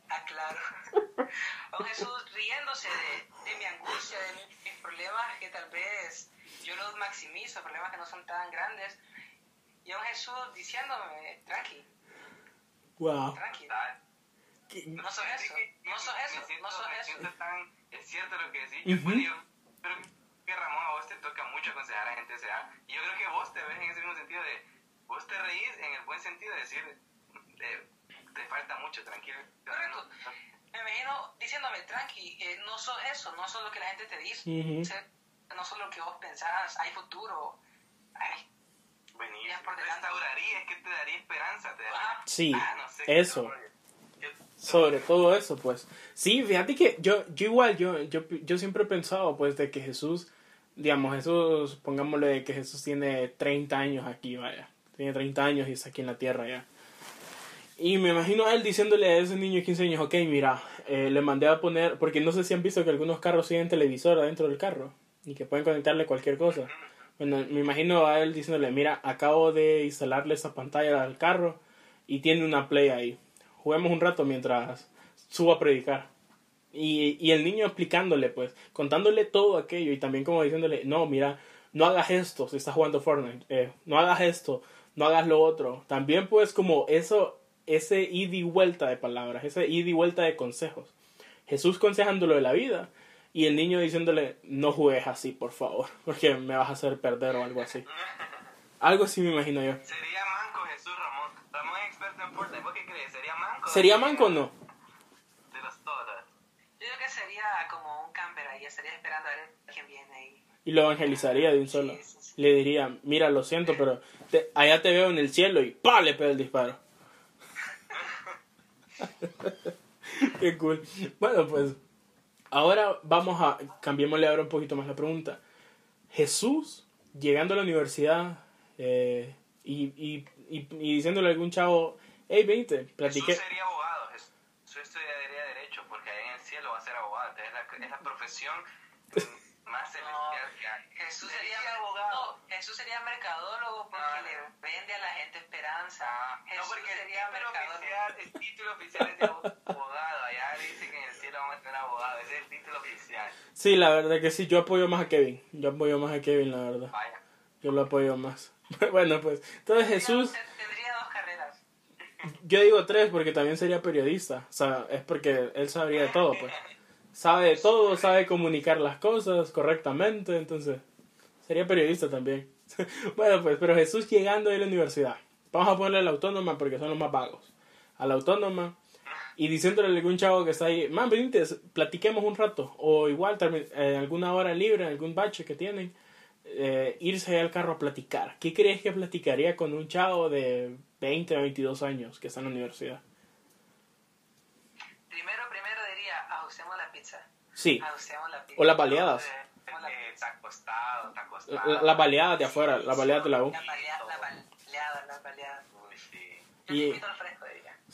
aclaro. A un Jesús riéndose de, de mi angustia, de mis problemas que tal vez yo los maximizo, problemas que no son tan grandes. Y a un Jesús diciéndome, tranqui, Wow. tranqui. Ah, No sos eso, no sos Me eso, siento- no sos me eso. tan- Es cierto lo que decís. Ujú. Bueno, yo creo que Ramón, a vos te toca mucho aconsejar a gente de esa edad. Y yo creo que vos te ves en ese mismo sentido de. Vos te reís en el buen sentido de decir. eh, te falta mucho, tranquilo. Correcto. Me imagino diciéndome, tranqui, eh, no sos eso, no sos lo que la gente te dice, Ujú. no sos lo que vos pensás, hay futuro. Hay, Por delante. restauraría, es que te daría esperanza. Te daría, ah, Sí, Ah, no sé, eso. Yo- Sobre todo eso, pues. Sí, fíjate que yo, yo igual, yo, yo, yo siempre he pensado, pues, de que Jesús, digamos, Jesús, pongámosle de que Jesús tiene 30 años aquí, vaya. Tiene 30 años y está aquí en la tierra ya. Y me imagino a él diciéndole a ese niño de 15 años, ok, mira, eh, le mandé a poner, porque no sé si han visto que algunos carros tienen televisor adentro del carro y que pueden conectarle cualquier cosa. Bueno, me imagino a él diciéndole, mira, acabo de instalarle esa pantalla al carro y tiene una play ahí. Juguemos un rato mientras subo a predicar. Y, y el niño explicándole, pues, contándole todo aquello y también como diciéndole, no, mira, no hagas esto si estás jugando Fortnite, eh, no hagas esto, no hagas lo otro. También pues como eso, ese ida y vuelta de palabras, ese ida y vuelta de consejos. Jesús consejándolo de la vida y el niño diciéndole, no juegues así, por favor, porque me vas a hacer perder o algo así. Algo así me imagino yo. Sería manco Jesús Ramón. Ramón es experto en Fortnite. ¿Vos qué crees? ¿Sería manco? ¿Sería manco o no? De los todos. yo creo que sería como un camper ahí, estaría esperando a ver quién viene ahí. Y lo evangelizaría de un solo. Sí, sí, sí. Le diría, mira, lo siento, pero te- allá te veo en el cielo y ¡pa! le pega el disparo. Qué cool. Bueno, pues ahora vamos a, cambiémosle ahora un poquito más la pregunta. Jesús, llegando a la universidad eh, y, y, y, y diciéndole a algún chavo, hey, vente, platiqué. Jesús sería abogado. Jesús estudiaría Derecho porque ahí en el cielo va a ser abogado. Es la, es la profesión más celestial que hay. Jesús sería, diría abogado. no, Jesús sería mercadólogo porque Ah. le vende a la gente esperanza. Ah, no, Jesús porque el sería título, mercadólogo. oficial, el título oficial es de abogado. Sí, la verdad que sí, yo apoyo más a Kevin. Yo apoyo más a Kevin, la verdad. Vaya. Yo lo apoyo más. bueno, pues, entonces Jesús... Tendría- dos carreras. Yo digo tres porque también sería periodista. O sea, es porque él sabría de todo, pues. sabe de todo, sabe comunicar las cosas correctamente, entonces sería periodista también. bueno, pues, pero Jesús llegando a la universidad, vamos a ponerle a la autónoma porque son los más vagos, a la autónoma y diciéndole a algún chavo que está ahí, man, venite, platiquemos un rato, o igual en eh, alguna hora libre, algún bache que tienen, eh, irse al carro a platicar. ¿Qué crees que platicaría con un chavo de 20 o 22 años que está en la universidad? Primero, primero diría, ajustemos la pizza. Sí. Ajustemos la pizza. O las baleadas. Eh, está acostado, está acostado. Las la baleadas de afuera, las baleadas de la U. La baleada, la baleada, la baleada. Uy, sí. Y-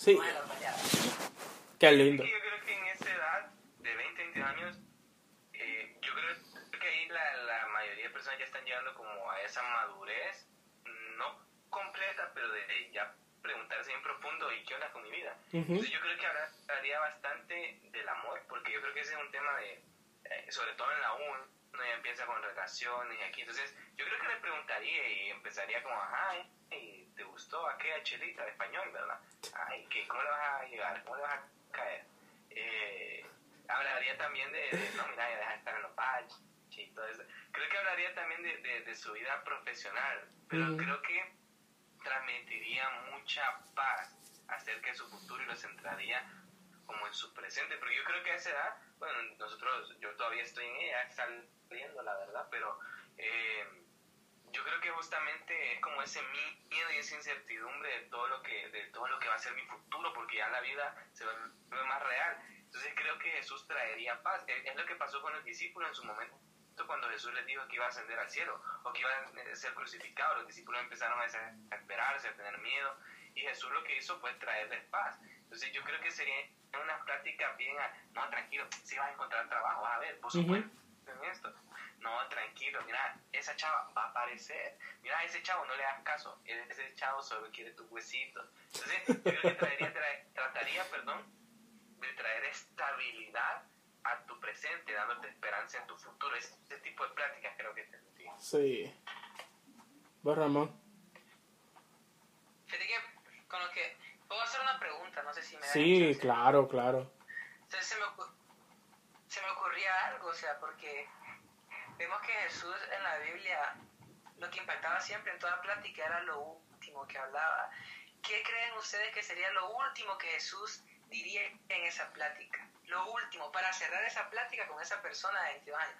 Sí. Baleadas. Qué Es lindo. yo creo que en esa edad, de 20, 22 años, eh, yo creo que ahí la, la mayoría de personas ya están llegando como a esa madurez, no completa, pero de ya preguntarse bien profundo, ¿y qué onda con mi vida? Ujú. Entonces yo creo que habla- hablaría bastante del amor, porque yo creo que ese es un tema de, eh, sobre todo en la U, uno ya empieza con relaciones y aquí, entonces yo creo que le preguntaría y empezaría como, ay, ¿y ¿te gustó aquella chelita de español, verdad? Ay, ¿qué, ¿cómo le vas a llegar? ¿Cómo le vas a caer? Eh, hablaría también de, de, no, mira, ya deja de estar en los baches y todo eso. Creo que hablaría también de, de, de su vida profesional, pero Ujú. creo que transmitiría mucha paz acerca de su futuro y lo centraría como en su presente, porque yo creo que a esa edad, bueno, nosotros, yo todavía estoy en ella, saliendo, la verdad, pero eh, yo creo que justamente es como ese miedo y esa incertidumbre de todo lo que, de todo lo que va a ser mi futuro, porque ya la vida se vuelve más real. Entonces creo que Jesús traería paz. Es lo que pasó con los discípulos en su momento cuando Jesús les dijo que iba a ascender al cielo o que iba a ser crucificado, los discípulos empezaron a desesperarse, a tener miedo, y Jesús lo que hizo fue traerles paz. Entonces yo creo que sería una práctica bien, a, no, tranquilo, si vas a encontrar trabajo, vas a ver, por supuesto, en esto. No, tranquilo, mira, esa chava va a aparecer. Mira, a ese chavo no le das caso, ese chavo solo quiere tus huesitos. Entonces yo creo que traería, tra- trataría, perdón, de traer estabilidad a tu presente, dándote esperanza en tu futuro. Ese, ese tipo de pláticas creo que tendría. Sí. ¿Vos, Ramón? Fíjate que con lo que... Puedo hacer una pregunta, no sé si me Sí, claro, claro. Entonces se me, se me ocurría algo, o sea, porque vemos que Jesús en la Biblia lo que impactaba siempre en toda plática era lo último que hablaba. ¿Qué creen ustedes que sería lo último que Jesús diría en esa plática? Lo último, para cerrar esa plática con esa persona de 22 años.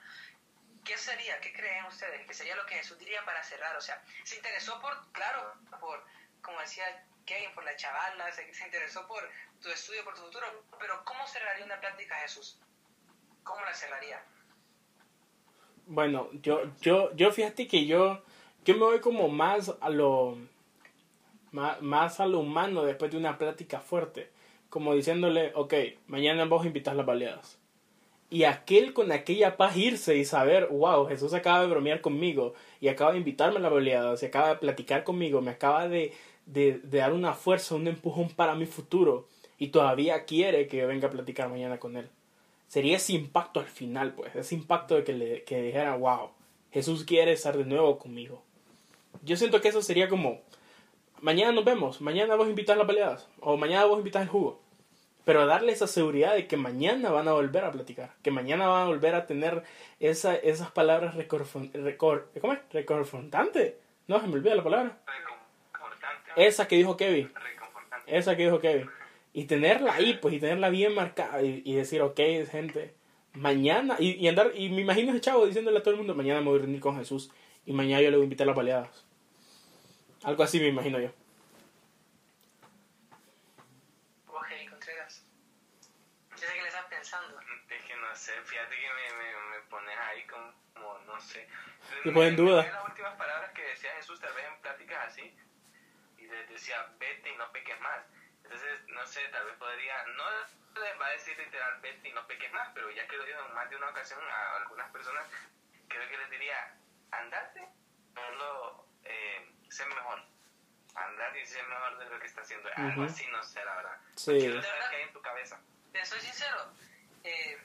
¿Qué sería? ¿Qué creen ustedes? que sería lo que Jesús diría para cerrar? O sea, se interesó por, claro, por, como decía Kevin, por la chavala, se, se interesó por tu estudio, por tu futuro, pero ¿cómo cerraría una plática Jesús? ¿Cómo la cerraría? Bueno, yo, yo, yo fíjate que yo, yo me voy como más a lo, más, más a lo humano después de una plática fuerte. Como diciéndole, ok, mañana vos invitas las baleadas. Y aquel con aquella paz irse y saber, wow, Jesús acaba de bromear conmigo y acaba de invitarme a las baleadas y acaba de platicar conmigo, me acaba de, de, dar una fuerza, un empujón para mi futuro y todavía quiere que yo venga a platicar mañana con él. Sería ese impacto al final, pues, ese impacto de que le que dijera, wow, Jesús quiere estar de nuevo conmigo. Yo siento que eso sería como, mañana nos vemos, mañana vos invitas las baleadas, o mañana vos invitas el jugo. Pero darle esa seguridad de que mañana van a volver a platicar, que mañana van a volver a tener esa, esas palabras recorfon- recor, ¿cómo es? reconfortantes. No, se me olvida la palabra. Esa que dijo Kevin. Reconfortante. Esa que dijo Kevin. Y tenerla ahí, pues, y tenerla bien marcada y, y decir, ok, gente, mañana, y, y andar, y me imagino ese chavo diciéndole a todo el mundo, mañana me voy a reunir con Jesús y mañana yo le voy a invitar a las baleadas. Algo así me imagino yo. Ok, Contreras. Yo sé que le estás pensando. Es que no sé, fíjate que me, me, me pones ahí como, como, no sé. Te pone en duda. Las últimas palabras que decía Jesús, tal vez en pláticas así, les decía, vete y no peques más. Entonces, no sé, tal vez podría, no les va a decir literal, vete y no peques más, pero ya que lo dijo en más de una ocasión a algunas personas, creo que les diría, andate, solo eh, sé mejor. Andate y sé mejor de lo que está haciendo. Algo Ujú. así, no sé, la verdad. Sí. Quiero saber qué hay en tu cabeza. Te soy sincero, eh,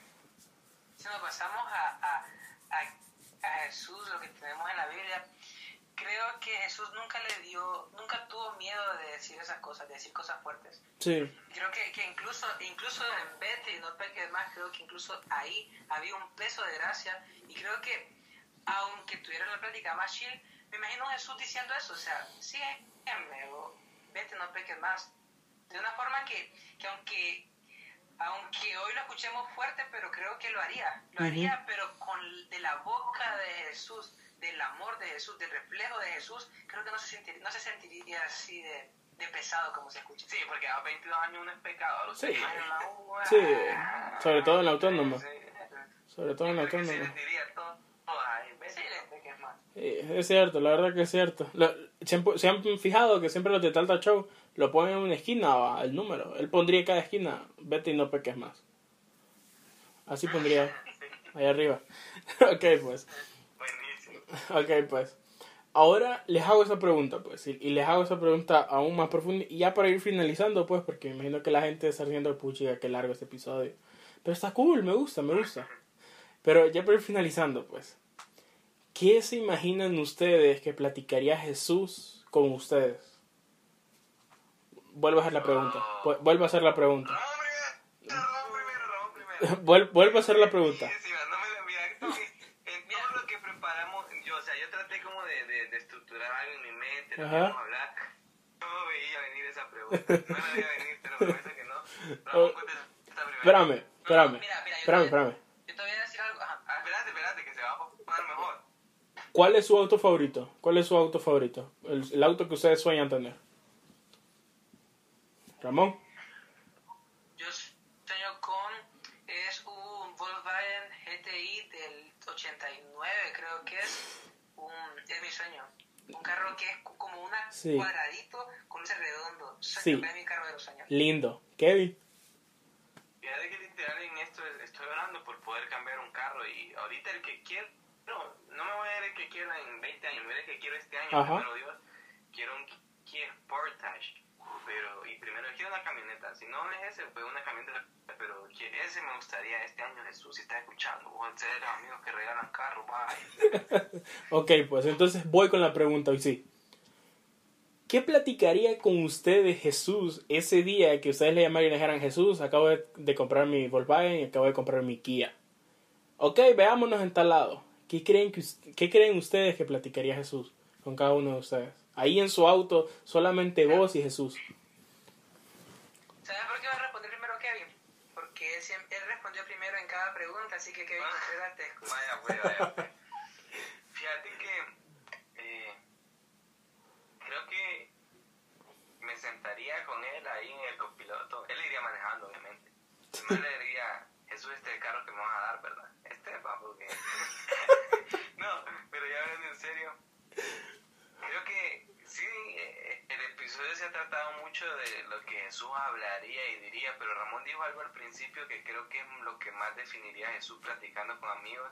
si nos pasamos a, a, a, a Jesús, lo que tenemos en la Biblia, creo que Jesús nunca le dio, nunca tuvo miedo de decir esas cosas, de decir cosas fuertes. Sí. Creo que, que incluso, incluso en Vete y no peques más, creo que incluso ahí había un peso de gracia y creo que aunque tuviera la plática más chill, me imagino a Jesús diciendo eso, o sea, sígueme o vete, no peques más. De una forma que, que aunque aunque hoy lo escuchemos fuerte, pero creo que lo haría, lo haría, pero con de la boca de Jesús, del amor de Jesús, del reflejo de Jesús, creo que no se sentiría, no se sentiría así de, de pesado como se escucha. Sí, porque a 22 años uno es pecado, a los Sí. 6 años la uva. Sí, sobre todo en la autónoma. Sí, Sobre todo en la se autónoma. les diría todo, peques más. Sí, es cierto, la verdad que es cierto. Lo- siempre- ¿Se han fijado que siempre los de Talta Show lo ponen en una esquina el número? Él pondría en cada esquina, vete y no peques más. Así pondría ahí arriba. ok, pues. Ok, pues. Ahora les hago esa pregunta, pues. Y, y les hago esa pregunta aún más profunda. Y ya para ir finalizando, pues, porque me imagino que la gente está haciendo puchiga, que largo este episodio. Pero está cool, me gusta, me gusta. Pero ya para ir finalizando, pues. ¿Qué se imaginan ustedes que platicaría Jesús con ustedes? Vuelvo a hacer la pregunta. Vu- Vuelvo a hacer la pregunta. Vuelvo a hacer la pregunta. Sí, sí, no me lo mira, porque en todo lo que preparamos, yo, o sea, yo traté como de, de, de estructurar algo en mi mente, lo que Ajá. vamos a hablar. No veía venir esa pregunta. No la veía venir, te lo prometo que no. Ramón, contesta primero. Espérame, espérame. Mira, mira, yo Espérame, te- espérame. Yo te voy a decir algo. Ajá. Espérate, espérate, que se va a poner mejor. ¿Cuál es su auto favorito? ¿Cuál es su auto favorito? El, el auto que ustedes sueñan tener. Ramón. Yo sueño con. Es un Volkswagen GTI del 89, creo que es. Un, es mi sueño. Un carro que es como un Sí. cuadradito con ese redondo. Sueño, Sí. Mi carro de los sueños. Lindo. Kevin. Fíjate que literal en esto es- estoy orando por poder cambiar un carro y ahorita el que quiero, no, no me voy a dar el que quiero en 20 años, me voy a dar el que quiero este año, Ajá. primero Dios, quiero un Kia Sportage, pero, y primero quiero una camioneta, si no es ese, pues una camioneta, pero ese me gustaría este año, Jesús, si está escuchando, vos ser amigos que regalan carros, bye. Ok, pues entonces voy con la pregunta hoy sí. ¿Qué platicaría con ustedes Jesús ese día que ustedes le llamaran y le dijeran Jesús, acabo de, de comprar mi Volkswagen y acabo de comprar mi Kia? Ok, veámonos en tal lado. ¿Qué creen, que, ¿Qué creen ustedes que platicaría Jesús con cada uno de ustedes? Ahí en su auto, solamente vos y Jesús. ¿Sabes por qué va a responder primero Kevin? Porque él, siempre, él respondió primero en cada pregunta, así que Kevin, Ah. Te. Vaya, pues, vaya, pues. Fíjate que eh, creo que me sentaría con él ahí en el copiloto. Él iría manejando, obviamente. Yo le diría, Jesús, este es el carro que me vas a dar, ¿verdad? Este es papo que... no, pero ya hablando en serio, creo que sí, eh, el episodio se ha tratado mucho de lo que Jesús hablaría y diría, pero Ramón dijo algo al principio que creo que es lo que más definiría a Jesús platicando con amigos.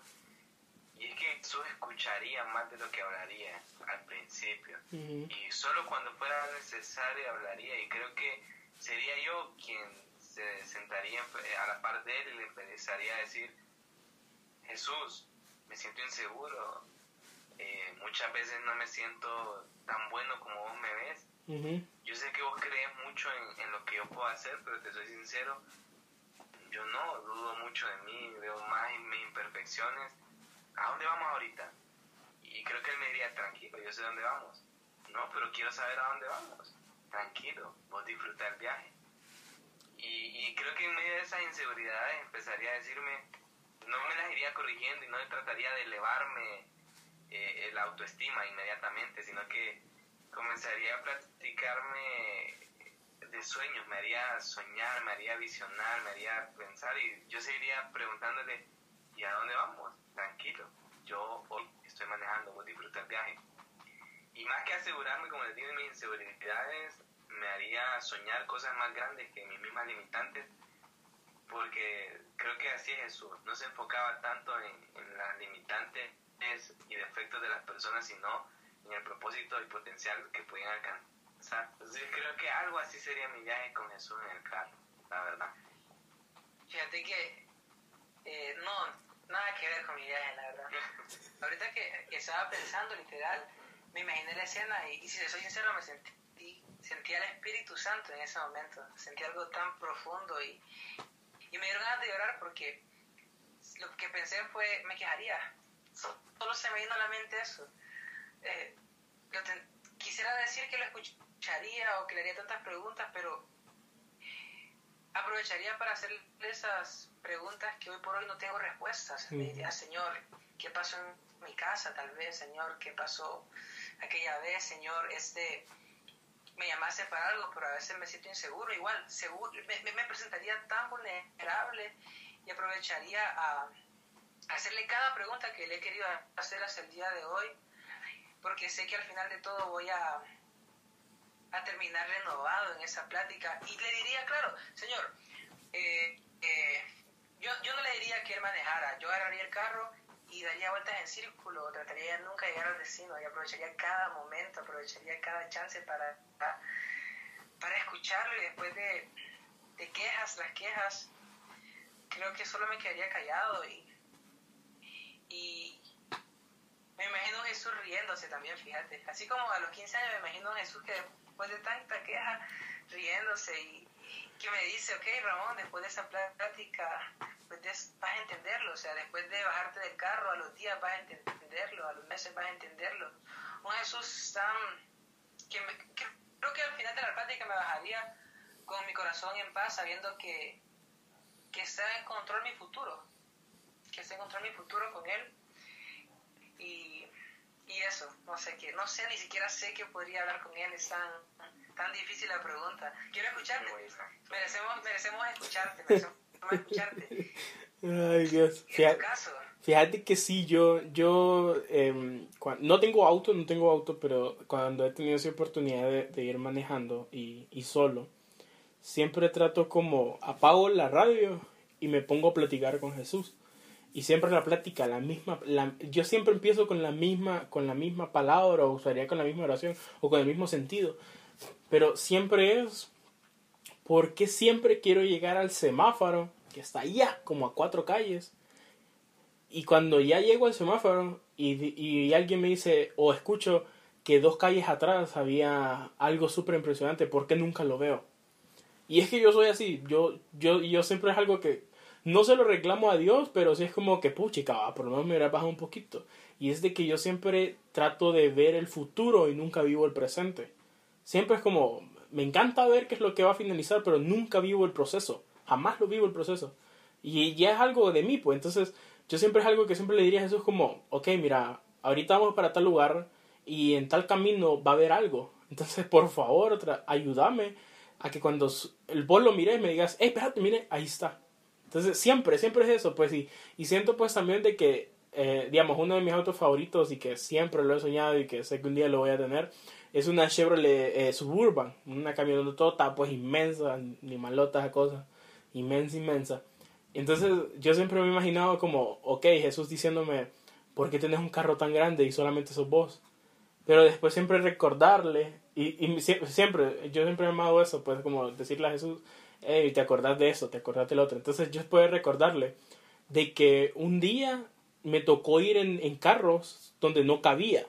Y es que Jesús escucharía más de lo que hablaría al principio. Ujú. Y solo cuando fuera necesario hablaría. Y creo que sería yo quien se sentaría en- a la par de él y le empezaría a decir, Jesús, me siento inseguro. eh, muchas veces no me siento tan bueno como vos me ves. Yo sé que vos crees mucho en, en lo que yo puedo hacer, pero te soy sincero, yo no, dudo mucho de mí, veo más en mis imperfecciones. ¿A dónde vamos ahorita? Y creo que él me diría, tranquilo, yo sé dónde vamos. No, pero quiero saber a dónde vamos. Tranquilo, vos disfruta el viaje. Y, y creo que en medio de esas inseguridades empezaría a decirme, no me las iría corrigiendo y no trataría de elevarme eh, la autoestima inmediatamente, sino que comenzaría a platicarme de sueños, me haría soñar, me haría visionar, me haría pensar y yo seguiría preguntándole, ¿y a dónde vamos? Tranquilo, yo hoy estoy manejando, vos disfruta el viaje. Y más que asegurarme, como les digo, de mis inseguridades, me haría soñar cosas más grandes que mis mismas limitantes, porque creo que así es Jesús, no se enfocaba tanto en, en las limitantes y defectos de las personas, sino en el propósito y potencial que podían alcanzar. Entonces creo que algo así sería mi viaje con Jesús en el carro, la verdad. Fíjate que eh, no, nada que ver con mi viaje, la verdad. Ahorita que, que estaba pensando, literal, me imaginé la escena y, y si le soy sincero me sentí, sentía el Espíritu Santo en ese momento, sentí algo tan profundo y, y me dieron ganas de llorar porque lo que pensé fue, me quejaría, solo se me vino a la mente eso. Eh, te- quisiera decir que lo escucharía o que le haría tantas preguntas, pero aprovecharía para hacerle esas preguntas que hoy por hoy no tengo respuestas. Me diría, Señor, ¿qué pasó en mi casa tal vez? Señor, ¿qué pasó aquella vez? Señor, este, me llamaste para algo, pero a veces me siento inseguro. Igual, seguro, me, me- me presentaría tan vulnerable y aprovecharía a hacerle cada pregunta que le he querido hacer hasta el día de hoy, porque sé que al final de todo voy a, a terminar renovado en esa plática. Y le diría, claro, señor, eh, eh, yo, yo no le diría que él manejara, yo agarraría el carro y daría vueltas en círculo, trataría de nunca llegar al destino y aprovecharía cada momento, aprovecharía cada chance para, para, escucharlo y después de, de quejas, las quejas, creo que solo me quedaría callado y, y me imagino Jesús riéndose también, fíjate. Así como a los 15 años me imagino Jesús que después de tanta queja, riéndose y que me dice, ok Ramón, después de esa plática, pues vas a entenderlo, o sea, después de bajarte del carro, a los días vas a entenderlo, a los meses vas a entenderlo. Un Jesús tan... que, me- que creo que al final de la plática me bajaría con mi corazón en paz, sabiendo que, que está en control mi futuro, que está en control mi futuro con Él. Y, y eso, no sé qué, no sé, ni siquiera sé que podría hablar con Él, es tan, difícil la pregunta. Quiero escucharte, merecemos, merecemos escucharte, merecemos escucharte. Ay, Dios. Fíjate, fíjate que sí, yo, yo em, cua- no tengo auto, no tengo auto, pero cuando he tenido esa oportunidad de, de ir manejando y, y solo, siempre trato como apago la radio y me pongo a platicar con Jesús. Y siempre la plática, la misma, la- yo siempre empiezo con la misma, con la misma palabra, o usaría con la misma oración, o con el mismo sentido. Pero siempre es porque siempre quiero llegar al semáforo, que está allá, como a cuatro calles. Y cuando ya llego al semáforo y, y alguien me dice, o escucho que dos calles atrás había algo súper impresionante, ¿por qué nunca lo veo? Y es que yo soy así, yo, yo, yo siempre es algo que no se lo reclamo a Dios, pero sí es como que, puchica, por lo menos me hubiera bajado un poquito. Y es de que yo siempre trato de ver el futuro y nunca vivo el presente. Siempre es como, me encanta ver qué es lo que va a finalizar, pero nunca vivo el proceso. Jamás lo vivo el proceso. Y ya es algo de mí, pues. Entonces, yo siempre es algo que siempre le diría a Jesús como, ok, mira, ahorita vamos para tal lugar y en tal camino va a haber algo. Entonces, por favor, ayúdame a que cuando el vos lo mires me digas, hey, espérate, mire, ahí está. Entonces, siempre, siempre es eso, pues, y, y siento pues también de que, eh, digamos, uno de mis autos favoritos y que siempre lo he soñado y que sé que un día lo voy a tener, es una Chevrolet eh, Suburban, una camioneta pues inmensa, ni malota esa cosa, inmensa, inmensa. Entonces yo siempre me he imaginado como, ok, Jesús diciéndome, ¿por qué tenés un carro tan grande y solamente sos vos? Pero después siempre recordarle, y, y sie- siempre, yo siempre he amado eso, pues como decirle a Jesús, hey, te acordás de eso, te acordás del otro. Entonces yo puedo recordarle de que un día me tocó ir en, en carros donde no cabía.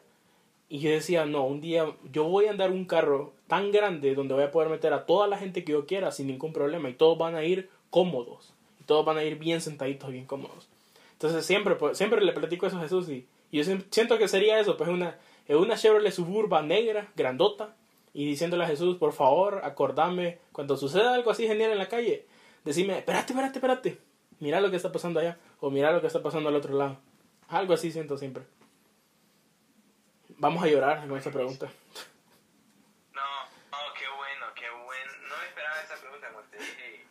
Y yo decía, no, un día yo voy a andar un carro tan grande donde voy a poder meter a toda la gente que yo quiera sin ningún problema y todos van a ir cómodos. Y todos van a ir bien sentaditos, bien cómodos. Entonces siempre, pues, siempre le platico eso a Jesús y, y yo siento que sería eso, pues una, una Chevrolet Suburban negra, grandota, y diciéndole a Jesús, por favor, acordame, cuando suceda algo así genial en la calle, decime, espérate, espérate, espérate, mira lo que está pasando allá, o mira lo que está pasando al otro lado. Algo así siento siempre. Vamos a llorar con esa pregunta. No, no, qué bueno, qué bueno. No me esperaba esa pregunta, como te dije.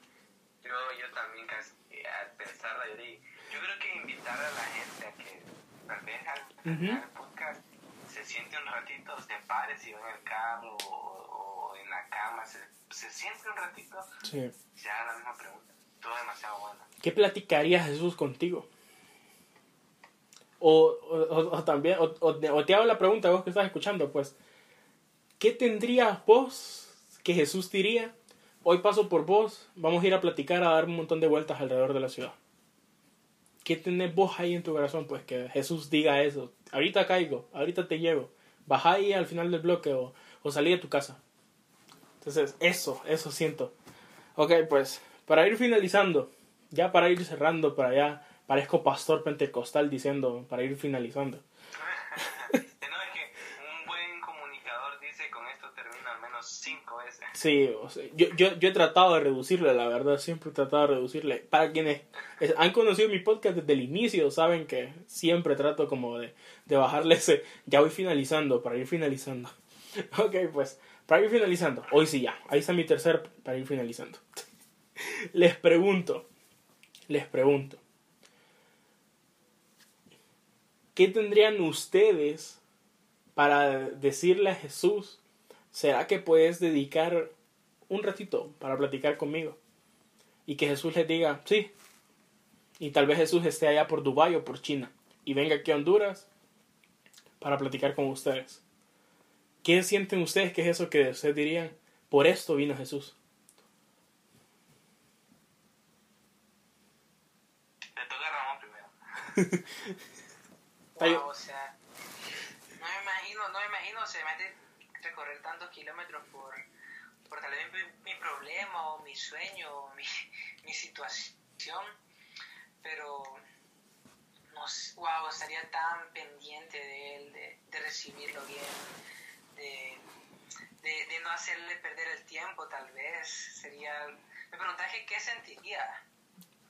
Yo, yo también casi, al pensarla, dije, yo creo que invitar a la gente a que tal vez al podcast se siente un ratito, se pare si va en el carro o, o en la cama, se, se siente un ratito, Sí. se haga la misma pregunta. Todo demasiado bueno. ¿Qué platicaría Jesús contigo? O, o, también, o, te- hago la pregunta, vos que estás escuchando, pues, ¿qué tendrías vos que Jesús diría? Hoy paso por vos, vamos a ir a platicar, a dar un montón de vueltas alrededor de la ciudad. ¿Qué tenés vos ahí en tu corazón? Pues que Jesús diga eso. Ahorita caigo, ahorita te llevo. baja ahí al final del bloque o, o salí de tu casa. Entonces, eso, eso siento. Ok, pues, para ir finalizando, ya para ir cerrando, para allá, parezco pastor pentecostal diciendo, para ir finalizando. no, es que un buen comunicador dice con esto termina al menos cinco veces. Sí, o sea, yo, yo, yo he tratado de reducirle, la verdad, siempre he tratado de reducirle. Para quienes han conocido mi podcast desde el inicio, saben que siempre trato como de, de bajarle ese, ya voy finalizando, para ir finalizando. Ok, pues, para ir finalizando, hoy sí ya, ahí está mi tercer para ir finalizando. Les pregunto, les pregunto, ¿qué tendrían ustedes para decirle a Jesús, ¿será que puedes dedicar un ratito para platicar conmigo? Y que Jesús les diga, sí. Y tal vez Jesús esté allá por Dubái o por China y venga aquí a Honduras para platicar con ustedes. ¿Qué sienten ustedes que es eso que ustedes dirían? Por esto vino Jesús. Le toca Ramón primero. Wow, o sea, no me imagino, no me imagino, o sea, imagínate recorrer tantos kilómetros por, por tal vez mi, mi problema o mi sueño o mi, mi situación, pero no sé, wow, estaría tan pendiente de él, de, de recibirlo bien, de, de, de no hacerle perder el tiempo tal vez, sería, me preguntaje qué sentiría.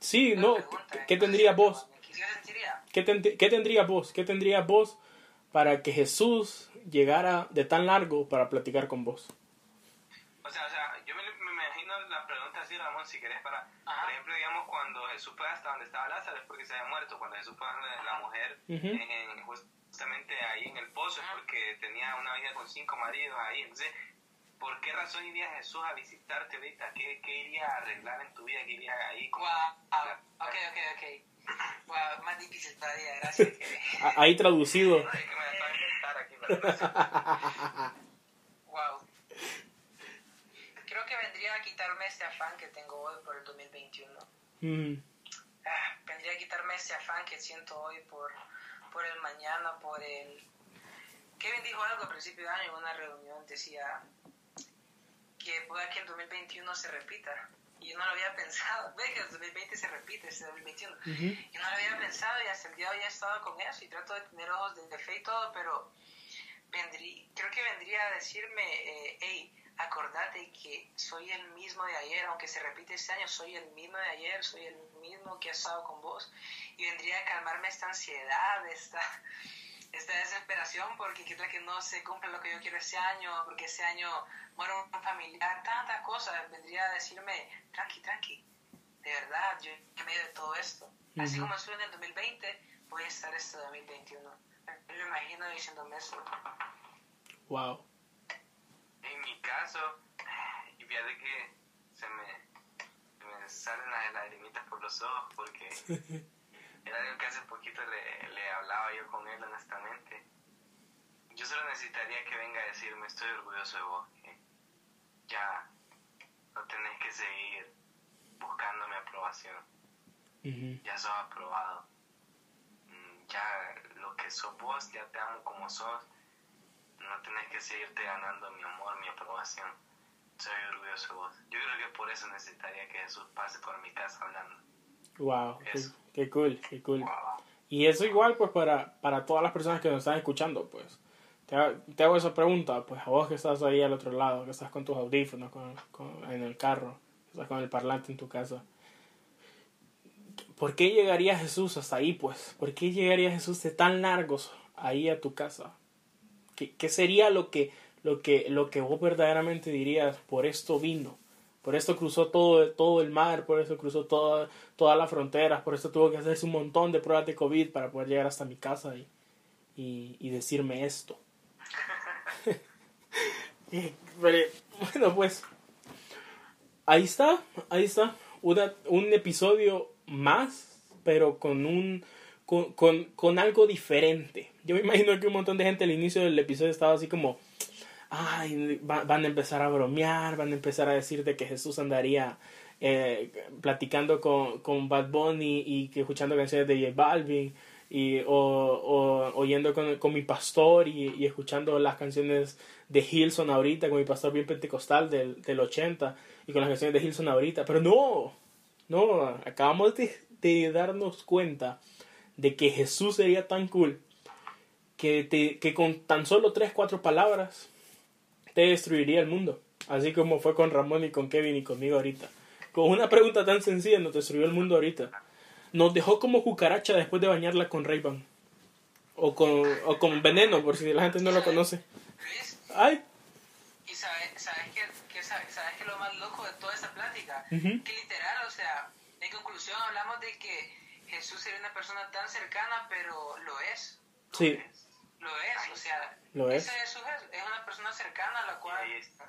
Sí, no, pregunta, ¿qué, qué vos? ¿Qué sentiría? ¿Qué, ten- qué tendría vos? ¿Qué tendría vos para que Jesús llegara de tan largo para platicar con vos? O sea, o sea, yo me, me imagino la pregunta así, Ramón, si querés para, Ajá. por ejemplo, digamos, cuando Jesús fue hasta donde estaba Lázaro es porque se había muerto, cuando Jesús fue a donde la mujer, Ujú. en- en- justamente ahí en el pozo, es porque tenía una vida con cinco maridos ahí, entonces, ¿por qué razón iría Jesús a visitarte ahorita? ¿Qué, qué iría a arreglar en tu vida? ¿Qué iría ahí? Wow, ok, ok, ok. Wow, más difícil todavía, gracias. Ahí traducido. No, es que me aquí. Wow. Creo que vendría a quitarme este afán que tengo hoy por el 2021. Mm, Ah, vendría a quitarme este afán que siento hoy por, por el mañana, por el... Kevin dijo algo al principio de año en una reunión, decía que pueda que el 2021 se repita. Y yo no lo había pensado. Ve que el 2020 se repite, este 2021. ujú. Yo no lo había pensado y hasta el día de hoy he estado con eso y trato de tener ojos de, de fe y todo, pero vendrí, creo que vendría a decirme, eh, hey, acordate que soy el mismo de ayer, aunque se repite este año, soy el mismo de ayer, soy el mismo que ha estado con vos y vendría a calmarme esta ansiedad, esta, esta desesperación porque qué tal que no se cumple lo que yo quiero este año, porque ese año muere un familiar, tantas cosas, vendría a decirme, tranqui, tranqui, de verdad, yo en medio de todo esto, así como estuve en el 2020, voy a estar este 2021. Me lo imagino diciéndome eso. Wow. En mi caso, y fíjate que se me, se me salen las lagrimitas por los ojos porque era algo que hace poquito le, le hablaba yo con él honestamente. Yo solo necesitaría que venga a decirme estoy orgulloso de vos, que ya no tenés que seguir buscando mi aprobación, ya sos aprobado. Mm, Ya lo que sos vos, ya te amo como sos, no tenés que seguirte ganando mi amor, mi aprobación. Soy orgulloso de vos. Yo creo que por eso necesitaría que Jesús pase por mi casa hablando. Wow. Qué, cool, qué cool. Wow. Y eso igual pues para, para todas las personas que nos están escuchando, pues. Te hago esa pregunta, pues a vos que estás ahí al otro lado, que estás con tus audífonos, con, con- en el carro, que estás con el parlante en tu casa. ¿Por qué llegaría Jesús hasta ahí, pues? ¿Por qué llegaría Jesús de tan largos ahí a tu casa? ¿Qué, qué sería lo que, lo, que, lo que vos verdaderamente dirías, por esto vino? Por esto cruzó todo, todo el mar, por eso cruzó toda, todas las fronteras, por eso tuvo que hacerse un montón de pruebas de COVID para poder llegar hasta mi casa y, y, y decirme esto. Bueno, pues ahí está, ahí está. Una, un episodio más, pero con un con, con, con algo diferente. Yo me imagino que un montón de gente al inicio del episodio estaba así como, ay, va- van a empezar a bromear, van a empezar a decir de que Jesús andaría eh, platicando con, con Bad Bunny y que escuchando canciones de J Balvin y, o, o oyendo con, con mi pastor y, y escuchando las canciones de Hilson ahorita, con mi pastor bien pentecostal del, del 80 y con las canciones de Hilson ahorita. Pero no, no, acabamos de, de darnos cuenta de que Jesús sería tan cool que, te, que con tan solo tres, cuatro palabras te destruiría el mundo. Así como fue con Ramón y con Kevin y conmigo ahorita. Con una pregunta tan sencilla nos destruyó el mundo ahorita. Nos dejó como cucaracha después de bañarla con ray O con, o con veneno, por si la gente no lo conoce. Luis, Ay, ¿y sabes, sabes, qué, qué sabes, sabes qué es lo más loco de toda esta plática? Ujú. Que literal, o sea, en conclusión hablamos de que Jesús era una persona tan cercana, pero lo es. sí, Lo es, o sea, Lo es. ese Jesús es, es una persona cercana a la cual... ahí está.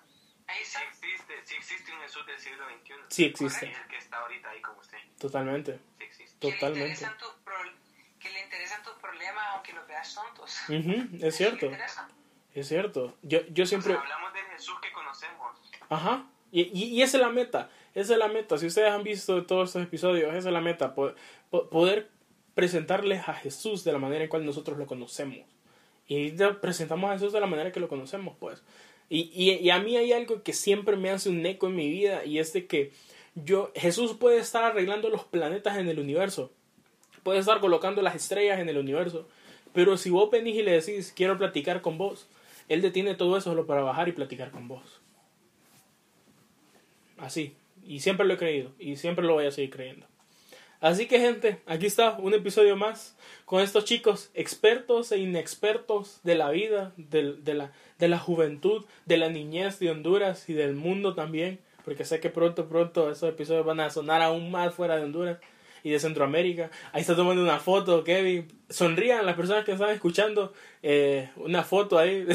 Ahí Sí está. existe, sí existe un Jesús del siglo XXI. sí existe. Y el que está ahorita ahí con usted. Totalmente. Sí existe. Que le, Totalmente. interesan tus pro- que le interesan tus problemas aunque los veas tontos. Ujú, es Le cierto, es cierto. Yo, yo O siempre... sea, hablamos del Jesús que conocemos. Ajá. Y, y, y esa es la meta. Esa es la meta. Si ustedes han visto todos estos episodios, esa es la meta. po- po- poder presentarles a Jesús de la manera en cual nosotros lo conocemos. Y presentamos a Jesús de la manera que lo conocemos, pues. Y, y, y a mí hay algo que siempre me hace un eco en mi vida y es de que yo, Jesús puede estar arreglando los planetas en el universo. Puede estar colocando las estrellas en el universo. Pero si vos venís y le decís, quiero platicar con vos, Él detiene todo eso solo para bajar y platicar con vos. Así. Y siempre lo he creído. Y siempre lo voy a seguir creyendo. Así que gente, aquí está un episodio más con estos chicos expertos e inexpertos de la vida, de, la, de la juventud, de la niñez de Honduras y del mundo también. Porque sé que pronto, pronto esos episodios van a sonar aún más fuera de Honduras y de Centroamérica. Ahí está tomando una foto, Kevin. Sonrían las personas que están escuchando. eh, una foto ahí.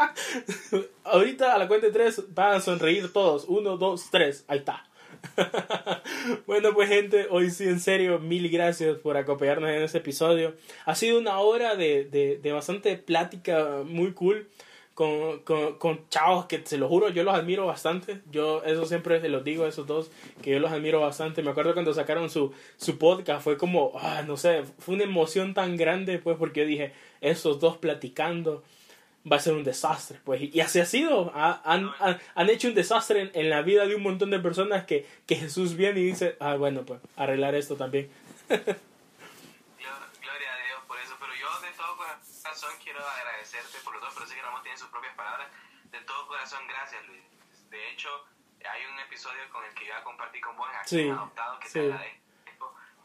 Ahorita a la cuenta de tres van a sonreír todos. Uno, dos, tres. Ahí está. bueno, pues gente, hoy sí, en serio, mil gracias por acompañarnos en este episodio. Ha sido una hora de, de, de bastante plática muy cool con, con, con chavos que se lo juro, yo los admiro bastante. Yo eso siempre se los digo a esos dos, que yo los admiro bastante. Me acuerdo cuando sacaron su, su podcast, fue como, ah, no sé, fue una emoción tan grande, pues, porque yo dije, esos dos platicando va a ser un desastre, pues. Y así ha sido. Ha- han, han, han hecho un desastre en, en la vida de un montón de personas que, que Jesús viene y dice, ah, bueno, pues, arreglar esto también. Glo- Gloria a Dios por eso, pero yo de todo corazón quiero agradecerte por los dos, pero sé que Ramón tiene sus propias palabras. De todo corazón, gracias Luis. De hecho, hay un episodio con el que yo ya compartí con vos, aquí Sí, Adoptado, que sí. te agradezco.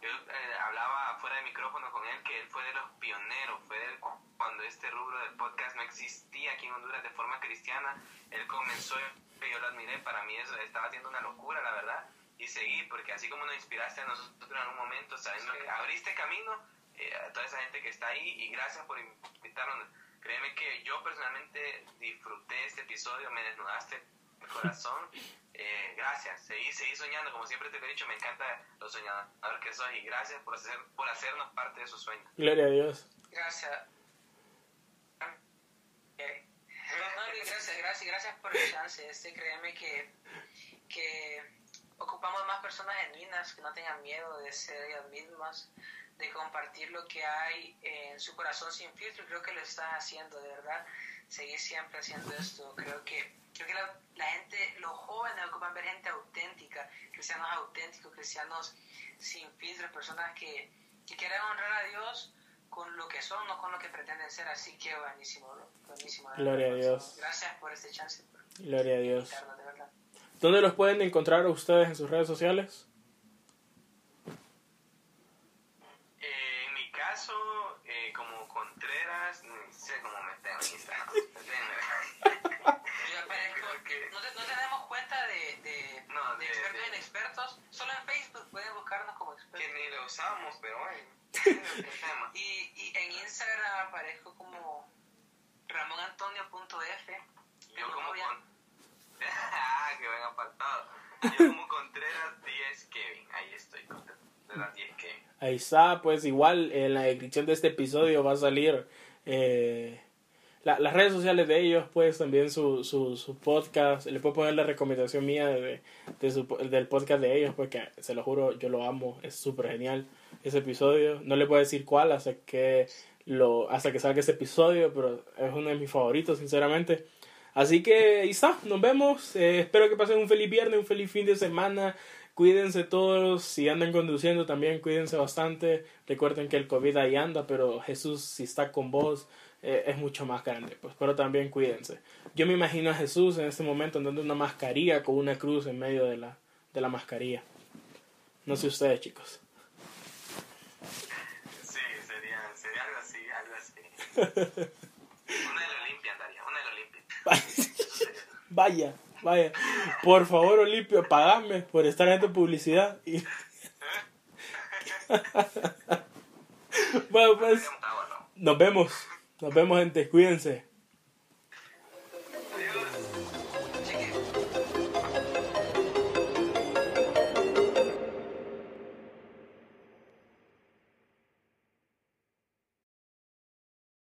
Yo eh, hablaba fuera de micrófono con él, que él fue de los pioneros, fue del- cuando este rubro del podcast no existía aquí en Honduras de forma cristiana. Él comenzó, y yo lo admiré, para mí eso estaba haciendo una locura, la verdad. Y seguí, porque así como nos inspiraste a nosotros en un momento, sabiendo Sí. que abriste camino eh, a toda esa gente que está ahí y gracias por invitarnos. Créeme que yo personalmente disfruté este episodio, me desnudaste el corazón. Eh, gracias, seguí, seguí soñando, como siempre te he dicho, me encanta lo soñador que sos y gracias por, hacer, por hacernos parte de esos sueños. Gloria a Dios. Gracias. Eh, No, gracias, gracias, gracias por el chance. Este, créeme que, que ocupamos más personas genuinas que no tengan miedo de ser ellas mismas, de compartir lo que hay en su corazón sin filtro. Creo que lo estás haciendo, de verdad. Seguir siempre haciendo esto. Creo que, creo que la, la gente, los jóvenes ocupan ver gente auténtica, cristianos auténticos, cristianos sin filtros, personas que, que quieren honrar a Dios con lo que son, no con lo que pretenden ser. Así que buenísimo. Buenísimo. Gloria a verdad. Dios. Gracias por este chance. por Gloria a Dios. ¿Dónde los pueden encontrar a ustedes en sus redes sociales? Lo usamos, pero bueno, es el tema. Y, y en Instagram aparezco como ramonantonio.f. Yo como novia. con... ah, que ven apartado. Yo como Contreras 10 Kevin. Ahí estoy, Contreras 10 Kevin. Ahí está, pues igual en la descripción de este episodio va a salir eh, la- las redes sociales de ellos, pues también su, su, su podcast. Le puedo poner la recomendación mía de, de su, del podcast de ellos, porque se lo juro, yo lo amo, es súper genial ese episodio. No le puedo decir cuál hasta que, lo, hasta que salga ese episodio, pero es uno de mis favoritos, sinceramente. Así que ahí está, nos vemos. Eh, espero que pasen un feliz viernes, un feliz fin de semana. Cuídense todos, si andan conduciendo también cuídense bastante. Recuerden que el COVID ahí anda, pero Jesús si está con vos eh, es mucho más grande, pues, pero también cuídense. Yo me imagino a Jesús en este momento andando una mascarilla con una cruz en medio de la, de la mascarilla. No sé ustedes, chicos. Sí, sería, sería algo así, algo así. una de la Olimpia andaría, una de la Olimpia. Vaya, vaya. Por favor, Olimpio, pagame por estar en tu publicidad. Y... bueno, pues nos vemos. Nos vemos, gente. Cuídense.